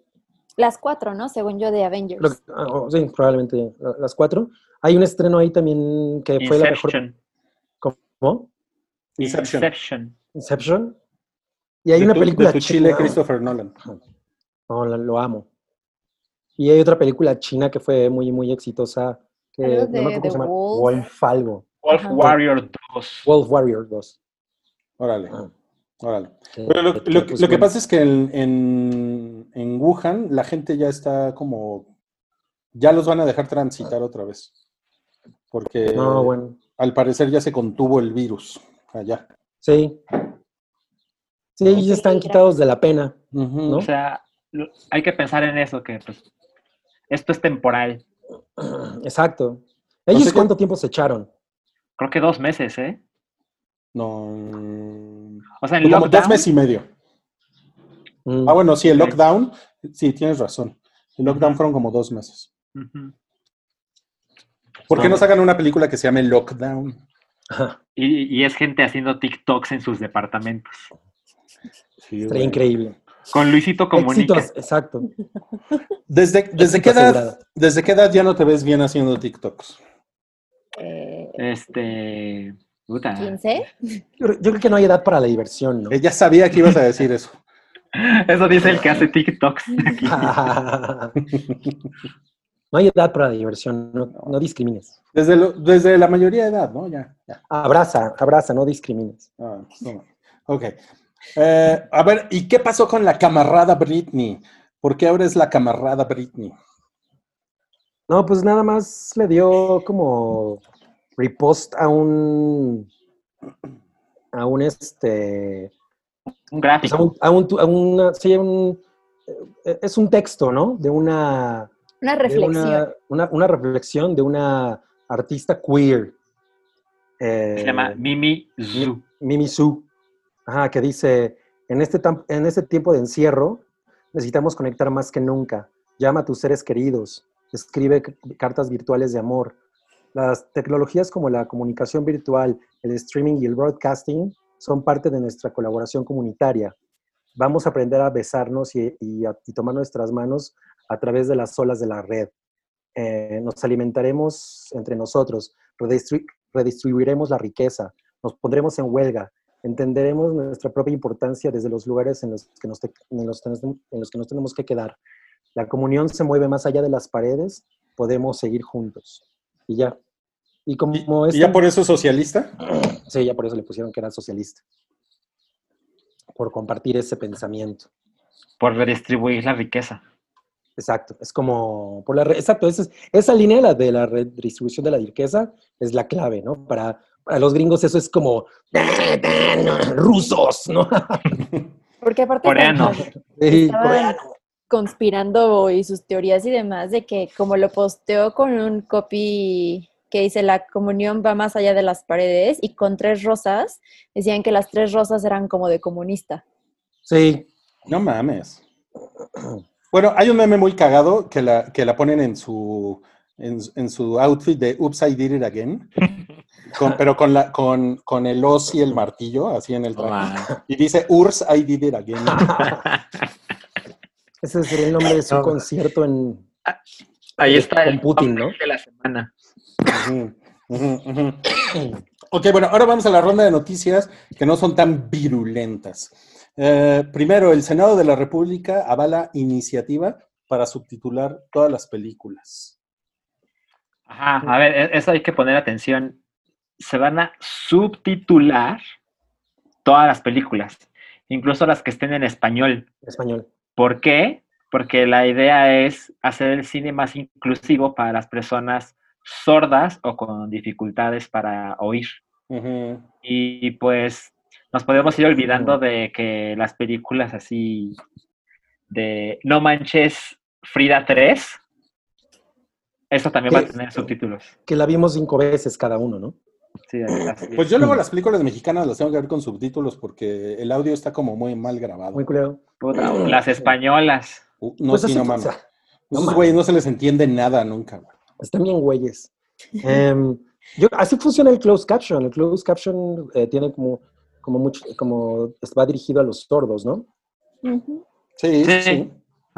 Las cuatro, ¿no? Según yo, de Avengers. lo- ah, oh, sí, probablemente la- las cuatro. Hay un estreno ahí también que fue la mejor. ¿Cómo? Inception. Inception. Inception. Y hay De una tu- película de tu chile china. Christopher Nolan. No, lo, lo amo. Y hay otra película china que fue muy, muy exitosa. Que no me acuerdo cómo se llama. Wolf. Wolf algo. Wolf Ajá. Warrior 2. Wolf Warrior 2. Órale, Ah, órale. que- Pero lo, que- lo- pues, lo que bueno. pasa es que en, en, en Wuhan la gente ya está como... Ya los van a dejar transitar otra vez. Porque No, bueno. al parecer ya se contuvo el virus allá. Sí. Sí, ellos están peligra. quitados de la pena. O sea, hay que pensar en eso, que pues, esto es temporal. Exacto. ¿Ellos sé que- cuánto tiempo se echaron? Creo que dos meses, ¿eh? No. O sea, en Como dos lockdown, meses y medio. Mm, Ah, bueno, sí, el lockdown. Sí, tienes razón. El lockdown fueron como dos meses. ¿Por qué Ah. no sacan una película que se llame Lockdown? Y, y es gente haciendo TikToks en sus departamentos. Sí, Estaría güey. increíble. Con Luisito Comunica. Éxitos, exacto. ¿Desde, desde, qué edad. ¿Desde qué edad ya no te ves bien haciendo TikToks? Eh, Este. Puta. 15. Yo, yo creo que no hay edad para la diversión, ¿no? Eh, Ya sabía que ibas a decir eso. Eso dice el que hace TikToks. aquí. no hay edad para la diversión, no, no discrimines. Desde, lo- desde la mayoría de edad, ¿no? Ya, ya. Abraza, abraza, no discrimines. Ah, no. Ok. Eh, a ver, ¿y qué pasó con la camarada Britney? ¿Por qué ahora es la camarada Britney? No, pues nada más le dio como repost a un a un este Un pues gráfico. a un, a un- a una sí, un- eh, es un texto, ¿no? De una Una reflexión. una, una, una reflexión de una artista queer. eh, Se llama Mimi Zoo. Mimi Su, ajá, que dice, en este, en este tiempo de encierro necesitamos conectar más que nunca. Llama a tus seres queridos, escribe cartas virtuales de amor. Las tecnologías como la comunicación virtual, el streaming y el broadcasting son parte de nuestra colaboración comunitaria. Vamos a aprender a besarnos y, y a- y tomar nuestras manos a través de las olas de la red. Eh, nos alimentaremos entre nosotros, redistribu- redistribuiremos la riqueza, nos pondremos en huelga, entenderemos nuestra propia importancia desde los lugares en los que nos, te- en los, en los que nos tenemos que quedar. La comunión se mueve más allá de las paredes, podemos seguir juntos. Y ya. Y como ¿Y esta- ya por eso es socialista? Sí, ya por eso le pusieron que era socialista. Por compartir ese pensamiento. Por redistribuir la riqueza. Exacto, es como, por la, re- exacto, esa, es- esa línea la de la redistribución de la riqueza es la clave, ¿no? Para, para los gringos eso es como rusos, ¿no? Porque aparte Sí, coreano. conspirando y sus teorías y demás de que como lo posteó con un copy que dice la comunión va más allá de las paredes y con tres rosas, decían que las tres rosas eran como de comunista. Sí, No mames. Bueno, hay un meme muy cagado que la, que la ponen en su, en, en su outfit de Oops, I Did It Again. Con- pero con, la, con, con el os y el martillo, así en el traje. Y dice Urs, I Did It Again. ese sería el nombre de su No. concierto en... Ahí está Con el Putin, ¿no? de la semana. Ok, bueno, ahora vamos a la ronda de noticias que no son tan virulentas. Eh, primero, el Senado de la República avala iniciativa para subtitular todas las películas. Ajá, a ver, e- eso hay que poner atención. Se van a subtitular todas las películas, incluso las que estén en español. español. ¿Por qué? Porque la idea es hacer el cine más inclusivo para las personas sordas o con dificultades para oír. Y pues nos podemos ir olvidando de que las películas así de No Manches Frida 3, eso también va a tener subtítulos. Que la vimos cinco veces cada uno, ¿no? Sí. Pues yo luego las películas mexicanas las tengo que ver con subtítulos porque el audio está como muy mal grabado. Muy culero. Las españolas. Uh, no, Pues sí, no mames. Esos güeyes no se les entiende nada nunca, güey. Están bien güeyes. Em, yo, así funciona el closed caption. El closed caption eh, tiene como, como mucho, como va dirigido a los sordos, ¿no? Sí, sí.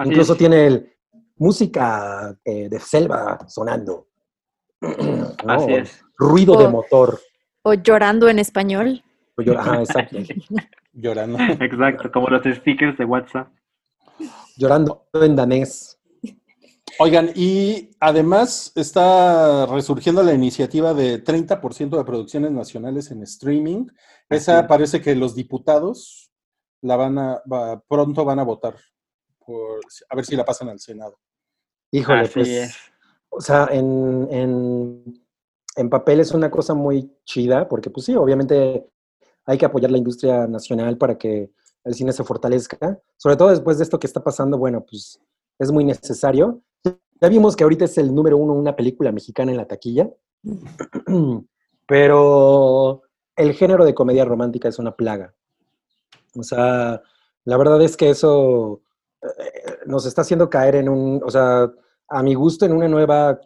Incluso es. tiene el música eh, de selva sonando. ¿no? Así es. Ruido de Oh. motor. O llorando en español. Ajá, exacto. Llorando. Exacto, como los stickers de WhatsApp. Llorando en danés. Oigan, y además está resurgiendo la iniciativa de 30% de producciones nacionales en streaming. Esa Así. parece que los diputados la van a, va- pronto van a votar por, a ver si la pasan al Senado. Híjole, Así pues. es. O sea, en, en, en papel es una cosa muy chida, porque pues sí, obviamente hay que apoyar la industria nacional para que el cine se fortalezca. Sobre todo después de esto que está pasando, bueno, pues es muy necesario. Ya vimos que ahorita es el número uno una película mexicana en la taquilla, pero el género de comedia romántica es una plaga. O sea, la verdad es que eso eh, nos está haciendo caer en un, o sea, a mi gusto en una nueva,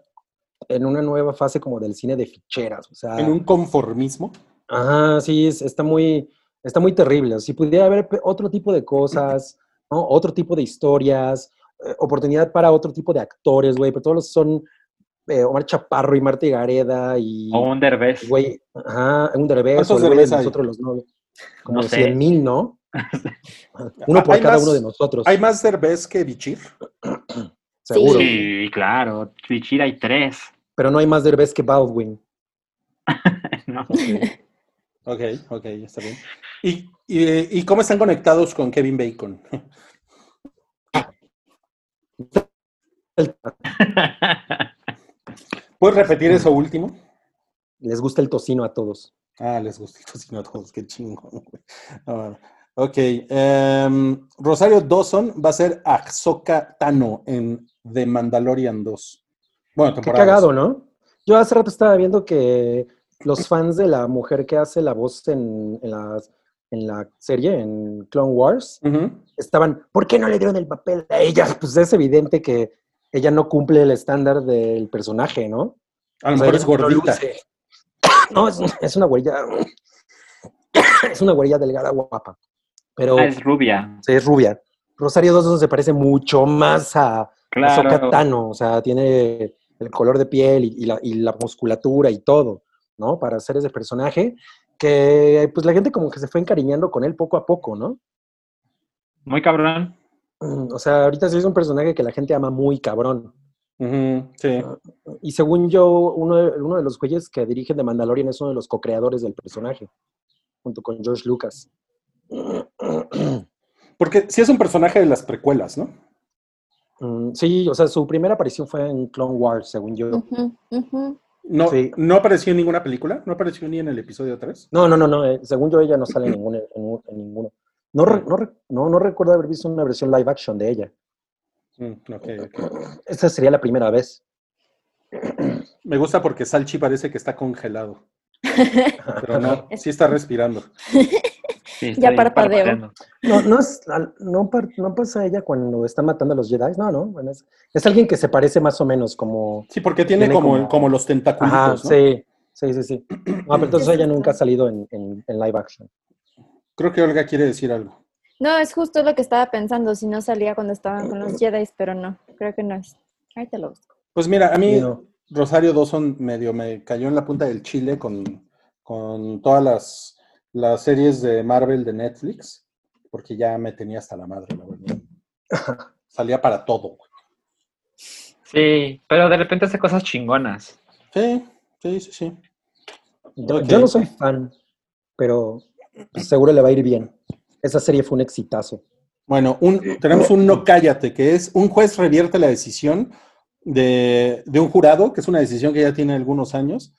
en una nueva fase como del cine de ficheras. O sea, En un conformismo. Ajá, sí, es- está muy, está muy terrible. Si pudiera haber otro tipo de cosas, ¿no? Otro tipo de historias, eh, oportunidad para otro tipo de actores, güey, pero todos son eh, Omar Chaparro y Marta Gareda y, O un Derbez. güey, ajá, un Derbez, ¿Cuántos o el güey de Derbez hay? nosotros los novios. Como No sé. 100 mil, ¿no? Uno por Hay cada más- uno de nosotros, ¿Hay más Derbez que Bichir? seguro. Sí, claro. Twichir hay tres. Pero no hay más Derbez que Baldwin. No. Ok, ok, está bien. ¿Y, y, y cómo están conectados con Kevin Bacon? ¿Puedes repetir eso último? les gusta el tocino a todos. Ah, les gusta el tocino a todos, qué chingón. güey. Ok. em, Rosario Dawson va a ser Ahsoka Tano en The Mandalorian 2. Bueno, Qué cagado. ¿no? Yo hace rato estaba viendo que los fans de la mujer que hace la voz en, en la, en la serie, en Clone Wars, estaban, ¿por qué no le dieron el papel a ella? Pues es evidente que ella no cumple el estándar del personaje, ¿no? A lo mejor es gordita. No, es, es una güerilla. Es una güerilla delgada guapa. Pero Ah, es rubia. sí, es rubia. Rosario Dawson se parece mucho más a, Claro. Tano, o sea, tiene el color de piel y, y la, y la musculatura y todo, ¿no? Para hacer ese personaje que pues la gente como que se fue encariñando con él poco a poco, ¿no? Muy cabrón. Mm, O sea, ahorita sí es un personaje que la gente ama muy cabrón. Sí. Y según yo, uno de, uno de los güeyes que dirigen de Mandalorian es uno de los co-creadores del personaje, junto con George Lucas. Porque sí es un personaje de las precuelas, ¿no? Mm, Sí, o sea, su primera aparición fue en Clone Wars, según yo. No, Sí. no apareció en ninguna película, no apareció ni en el episodio 3. No, no, no, no. eh, según yo, ella no sale en, ningún- en ninguno. No, re- no, no, no recuerdo haber visto una versión live action de ella. Mm, ok, ok. Esta sería la primera vez. Me gusta porque Salchi parece que está congelado. Pero no, sí está respirando. Sí, Ya parpadeo. No, no, es, no, par- no pasa ella cuando está matando a los Jedi. No, no. bueno, es, es alguien que se parece más o menos como. Sí, porque tiene, Tiene como, como- como los tentáculos, sí. Sí, sí, sí. No, pero entonces ella nunca ha salido en, en- en live action. Creo que Olga quiere decir algo. No, es justo lo que estaba pensando, si no salía cuando estaban con los Jedi, pero no, creo que no es. Ahí te lo busco. Pues mira, a mí no. Rosario Dawson medio me cayó en la punta del chile con, con todas las, las series de Marvel de Netflix, porque ya me tenía hasta la madre, la verdad. Salía para todo. güey. Sí, pero de repente hace cosas chingonas. Sí, sí, sí, sí. Yo no soy fan, pero seguro le va a ir bien. Esa serie fue un exitazo. Bueno, un, tenemos un no cállate, que es un juez revierte la decisión de, de un jurado, que es una decisión que ya tiene algunos años,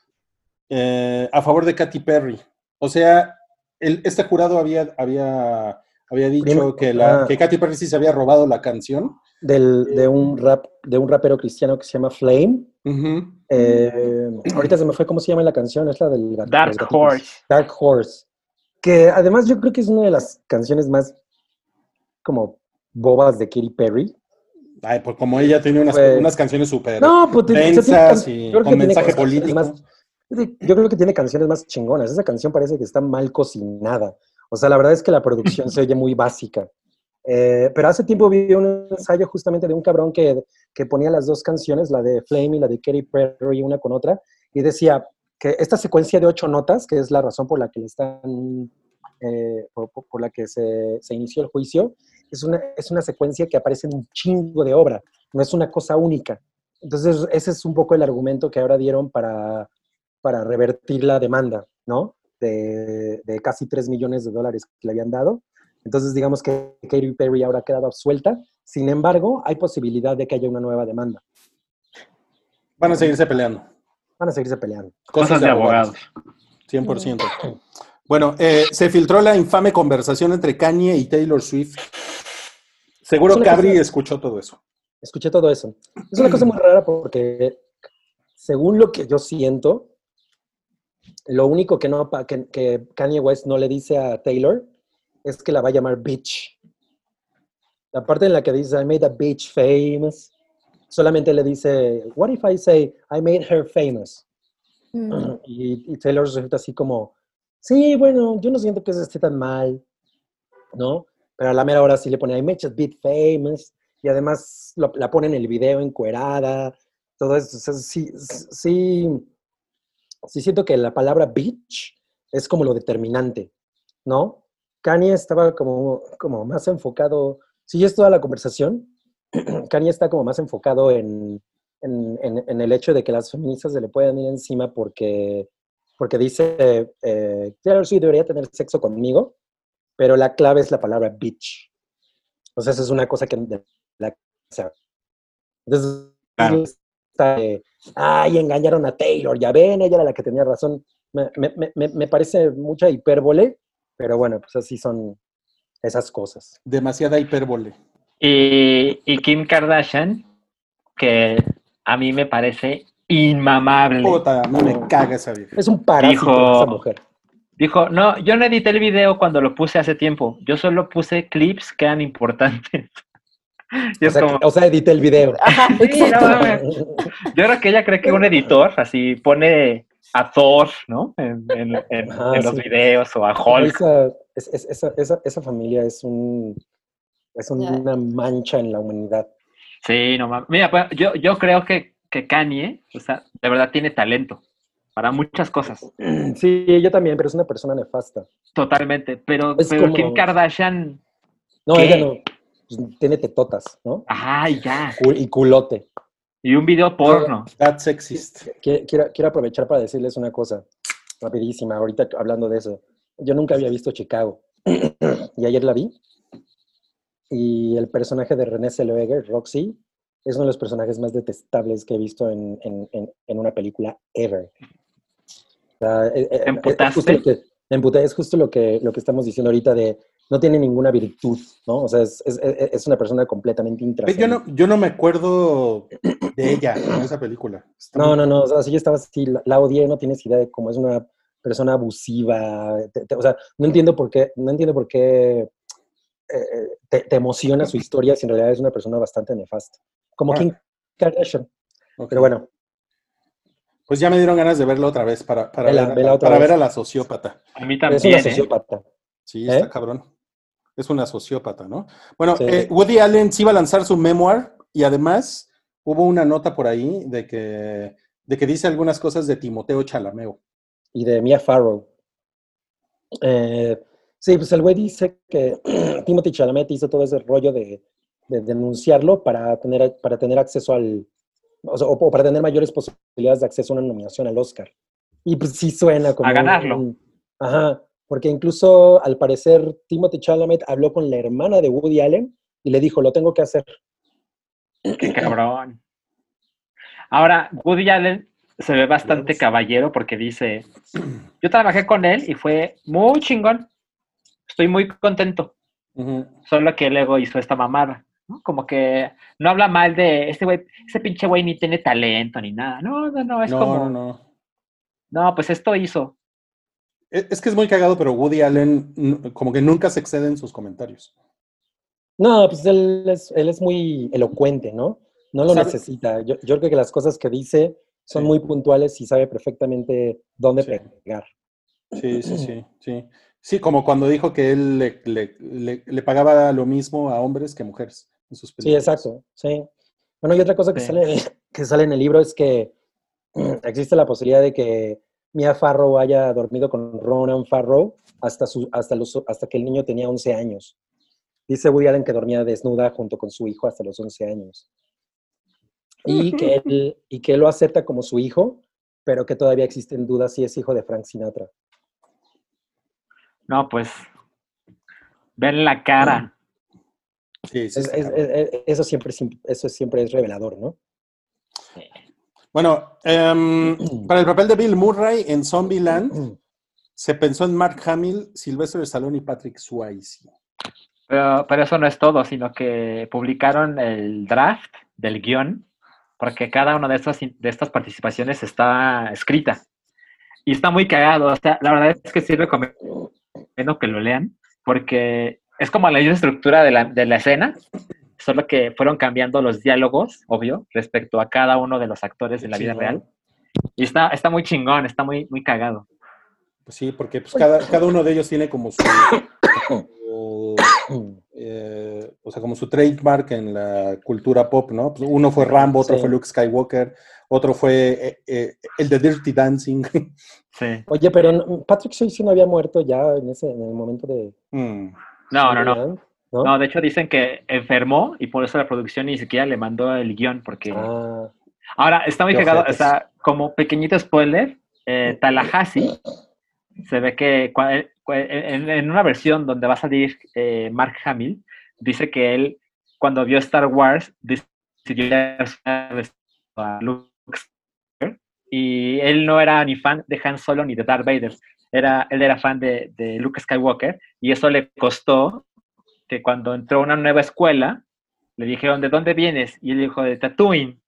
eh, a favor de Katy Perry. O sea, el- este jurado había, había, había dicho Primero- que, la, ah. que Katy Perry sí se había robado la canción. Del, de, un rap, de un rapero cristiano que se llama Flame. Eh, ahorita se me fue cómo se llama la canción, es la del Dark. Horse. Dark Horse. Que además yo creo que es una de las canciones más como bobas de Katy Perry. Ay, pues como ella tiene unas, Pues- unas canciones súper No, pues tiene- tiene densas can- y con tiene mensaje político. más- yo creo que tiene canciones más chingonas. Esa canción parece que está mal cocinada. O sea, la verdad es que la producción se oye muy básica. Eh, pero hace tiempo vi un ensayo justamente de un cabrón que, que ponía las dos canciones, la de Flame y la de Katy Perry, una con otra, y decía que esta secuencia de ocho notas, que es la razón por la que están eh, por- por la que se, se inició el juicio, es una, es una secuencia que aparece en un chingo de obra, no es una cosa única. Entonces, ese es un poco el argumento que ahora dieron para, para revertir la demanda, ¿no? De, de casi 3 millones de dólares que le habían dado. Entonces, digamos que Katy Perry ahora ha quedado absuelta. Sin embargo, hay posibilidad de que haya una nueva demanda. Van a seguirse peleando. Van a seguirse peleando. Cosas de abogados. 100%. Bueno, eh, se filtró la infame conversación entre Kanye y Taylor Swift. Seguro Es Cabri cosa- escuchó todo eso. Escuché todo eso. Es una cosa muy rara porque, según lo que yo siento, lo único que, no, pa- que, que Kanye West no le dice a Taylor es que la va a llamar bitch. La parte en la que dice, I made a bitch famous, solamente le dice, what if I say, I made her famous? Mm. Y, y Taylor Swift así como, sí, bueno, yo no siento que eso esté tan mal, ¿no? Pero a la mera hora sí le pone, I made a bit famous, y además lo- la pone en el video encuerada, todo eso. O sea, sí, sí, sí siento que la palabra bitch es como lo determinante, ¿no? Kanye estaba como, como más enfocado, si es toda la conversación, Kanye está como más enfocado en, en, en- en el hecho de que las feministas se le pueden ir encima porque, porque dice, eh, Taylor Swift debería tener sexo conmigo, pero la clave es la palabra bitch. O sea, eso es una cosa que de la entonces Claro. está de, ay, engañaron a Taylor, ya ven, ella era la que tenía razón. Me, me- me- me- me parece mucha hipérbole, pero bueno, pues así son esas cosas. Demasiada hipérbole. Y, y Kim Kardashian, que a mí me parece inmamable. Puta, mí me caga esa vieja. Es un parásito Dijo- esa mujer. Dijo, no, yo no edité el video cuando lo puse hace tiempo. Yo solo puse clips que eran importantes. O sea, como, que- o sea, edité el video. Ajá, Sí, no yo creo que ella cree que un editor así pone a Thor, ¿no? En, en- en- los videos o a Hulk. Esa, es- es- esa, esa- esa familia es un es Ya. una mancha en la humanidad. Sí, no mames. Mira, pues, yo, yo creo que, que Kanye, o sea, de verdad tiene talento para muchas cosas. Sí, yo también, pero es una persona nefasta. Totalmente. Pero, Es pero como- Kim Kardashian, No, ¿Qué? ella no. Pues, tiene tetotas, ¿no? ay, ya. Cul- Y culote. Y un video porno. That's sexist. Qui- Quiero, quiero aprovechar para decirles una cosa rapidísima, ahorita hablando de eso. Yo nunca había visto Chicago y ayer la vi. Y el personaje de René Zellweger, Roxy, es uno de los personajes más detestables que he visto en, en- en- en una película ever. O sea, eh, eh, ¿Te es justo emputaste? lo que- me emputé, es justo lo que, lo que estamos diciendo ahorita de no tiene ninguna virtud, ¿no? O sea, es, es- es- una persona completamente Yo intrascendente. no, yo no me acuerdo de ella en esa película. Está No, muy- no, no, o sea, si yo estaba así, la, la odié, no tienes idea de cómo es una persona abusiva, te- te- o sea, no entiendo por qué, no entiendo por qué eh, te, te emociona su historia si en realidad es una persona bastante nefasta, como Ah. Kim Kardashian, pero bueno, Pues ya me dieron ganas de verla otra vez para, para, Vela, ver, vela otra para vez. ver a la sociópata. A mí es también. una ¿eh? sociópata. Sí, ¿Eh? está cabrón. Es una sociópata, ¿no? Bueno, Sí. eh, Woody Allen sí iba a lanzar su memoir y además hubo una nota por ahí de que, de que dice algunas cosas de Timoteo Chalameo. y de Mia Farrow. Eh, sí, pues el güey dice que Timothy Chalamet hizo todo ese rollo de, de denunciarlo para tener, para tener acceso al, o, sea, o- o para tener mayores posibilidades de acceso a una nominación al Oscar. Y pues sí suena como... A ganarlo. un- ajá, porque incluso al parecer Timothy Chalamet habló con la hermana de Woody Allen y le dijo, lo tengo que hacer. Qué cabrón. Ahora, Woody Allen se ve bastante caballero porque dice, yo trabajé con él y fue muy chingón. Estoy muy contento. Solo que luego hizo esta mamada. ¿no? Como que no habla mal de este güey, ese pinche güey ni tiene talento ni nada. No, no, no, es No, como, no, no. no. pues esto hizo. Es es que es muy cagado, pero Woody Allen como que nunca se excede en sus comentarios. No, pues él es, él es muy elocuente, ¿no? No lo Sabe- necesita. Yo, yo creo que las cosas que dice son Sí. muy puntuales y sabe perfectamente dónde Sí. pegar. Sí, sí, sí, sí. Sí, como cuando dijo que él le, le- le- le pagaba lo mismo a hombres que a mujeres en sus Sí, películas. exacto. Sí. Bueno, y otra cosa que, Sí. sale, que sale en el libro es que mm, existe la posibilidad de que Mia Farrow haya dormido con Ronan Farrow hasta, su, hasta, los, hasta que el niño tenía 11 años. Dice Woody Allen que dormía desnuda junto con su hijo hasta los 11 años. Y que él, y que él lo acepta como su hijo, pero que todavía existen dudas si es hijo de Frank Sinatra. No, pues. Ven la cara. Sí, sí, Es- está es- cabrón. es- es- eso, siempre, eso siempre es revelador, ¿no? Bueno, em, para el papel de Bill Murray en Zombieland se pensó en Mark Hamill, Sylvester Stallone y Patrick Swayze. Pero, pero eso no es todo, sino que publicaron el draft del guion, porque cada una de estas, de estas participaciones está escrita. Y está muy cagado. O sea, la verdad es que sí recomiendo que lo lean, porque es como la misma estructura de la, de la escena, solo que fueron cambiando los diálogos, obvio, respecto a cada uno de los actores de la vida real. Y está, está muy chingón, está muy, muy cagado. Pues sí, porque pues, cada, cada uno de ellos tiene como su, su, eh, o sea, como su trademark en la cultura pop, ¿no? Pues uno fue Rambo, otro Sí. fue Luke Skywalker, otro fue eh, eh, el de Dirty Dancing. Sí. Oye, pero Patrick Swayze no había muerto ya en, ese, en el momento de... Mm. No, no, no. Zombieland, ¿no? No, de hecho dicen que enfermó y por eso la producción ni siquiera le mandó el guion, porque... Ah, Ahora, está muy cagado, o sea, como pequeñito spoiler, eh, Tallahassee, se ve que eh, en, una versión donde va a salir eh, Mark Hamill, dice que él, cuando vio Star Wars, decidió a Luke y él no era ni fan de Han Solo ni de Darth Vader, era, él era fan de, de Luke Skywalker, y eso le costó que cuando entró a una nueva escuela, le dijeron, ¿de dónde vienes? Y él dijo, de Tatooine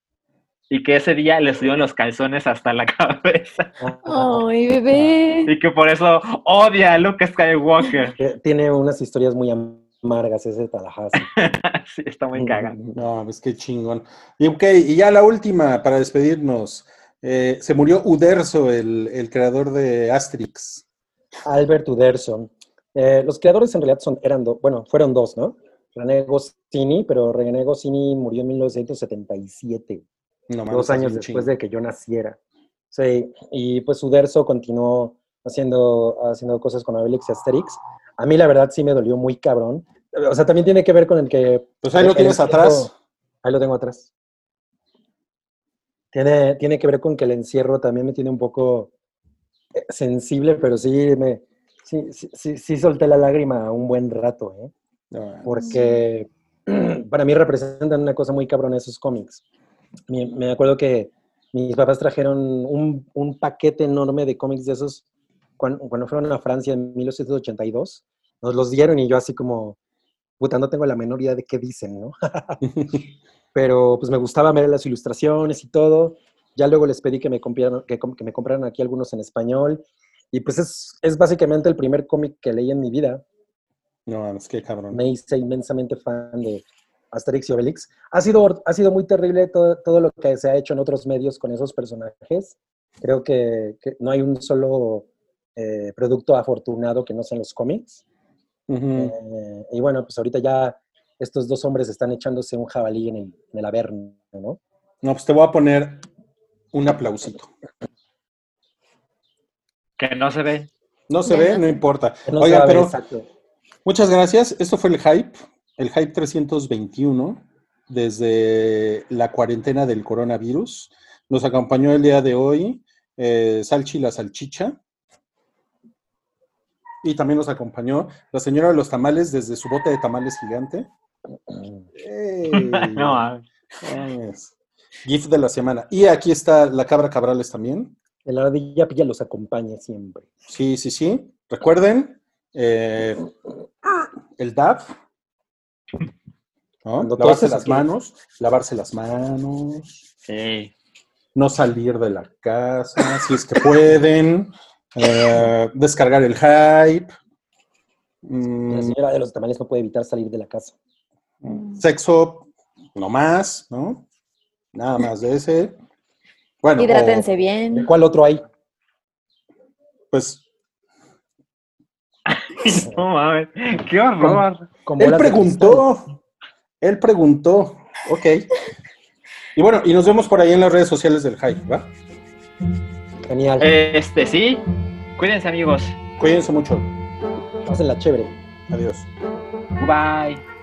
y que ese día le subieron los calzones hasta la cabeza Ay, bebé. y que por eso odia a Luke Skywalker. que tiene unas historias muy amargas ese Tallahassee. sí, está muy cagado. No, pues qué chingón. Y ok, y ya la última para despedirnos. Eh, se murió Uderzo, el, el creador de Asterix. Albert Uderzo. Eh, los creadores en realidad son, eran dos, bueno, fueron dos, ¿no? René Goscinny, pero René Goscinny murió en 1977, No, dos años después de que yo naciera. Sí, y pues Uderzo continuó haciendo, haciendo cosas con Obelix y Asterix. A mí la verdad sí me dolió muy cabrón. O sea, también tiene que ver con el que... Pues ahí lo tienes atrás. Ahí lo tengo atrás. Tiene, tiene que ver con que el encierro también me tiene un poco eh, sensible, pero sí me sí, sí, sí, sí solté la lágrima un buen rato, ¿eh? No, porque para mí representan una cosa muy cabrona esos cómics. Me, me acuerdo que mis papás trajeron un, un paquete enorme de cómics de esos cuando, cuando fueron a Francia en 1982. Nos los dieron y yo así como, puta, no tengo la menor idea de qué dicen, ¿no? Pero pues me gustaba ver las ilustraciones y todo. Ya luego les pedí que me compraran, que, que me compraran aquí algunos en español. Y pues es, es básicamente el primer cómic que leí en mi vida no, es que cabrón. me hice inmensamente fan de Asterix y Obelix. Ha sido, ha sido muy terrible todo, todo lo que se ha hecho en otros medios con esos personajes. Creo que, que no hay un solo eh, producto afortunado que no sean los cómics. Ujú. Eh, y bueno, pues ahorita ya estos dos hombres están echándose un jabalí en el, en el averno, ¿no? No, pues te voy a poner un aplausito. Que no se ve. No se ve, no importa. No Oigan, pero exacto. muchas gracias. Esto fue el Hype, el Hype 321, desde la cuarentena del coronavirus. Nos acompañó el día de hoy eh, Salchi la Salchicha. Y también nos acompañó la señora de los tamales desde su bote de tamales gigante. No, Mames. GIF de la semana. Y aquí está la cabra Cabrales también. El ardilla pilla los acompaña siempre. Sí, sí, sí. Recuerden, eh, el DAP. ¿no? Cuando Lavarse las manos, lavarse las manos, sí. no salir de la casa, si es que pueden, eh, descargar el hype, La mm, señora de los tamales no puede evitar salir de la casa. Sexo, no más, ¿no? Nada más de ese. Bueno, Hidrátense o, bien. ¿Cuál otro hay? pues No mames, qué horror. Como Él preguntó. Él preguntó. Ok. Y bueno, y nos vemos por ahí en las redes sociales del Hype, ¿va? Genial. Este, sí. Cuídense, amigos. Cuídense mucho. Pásenla chévere. Adiós. Bye.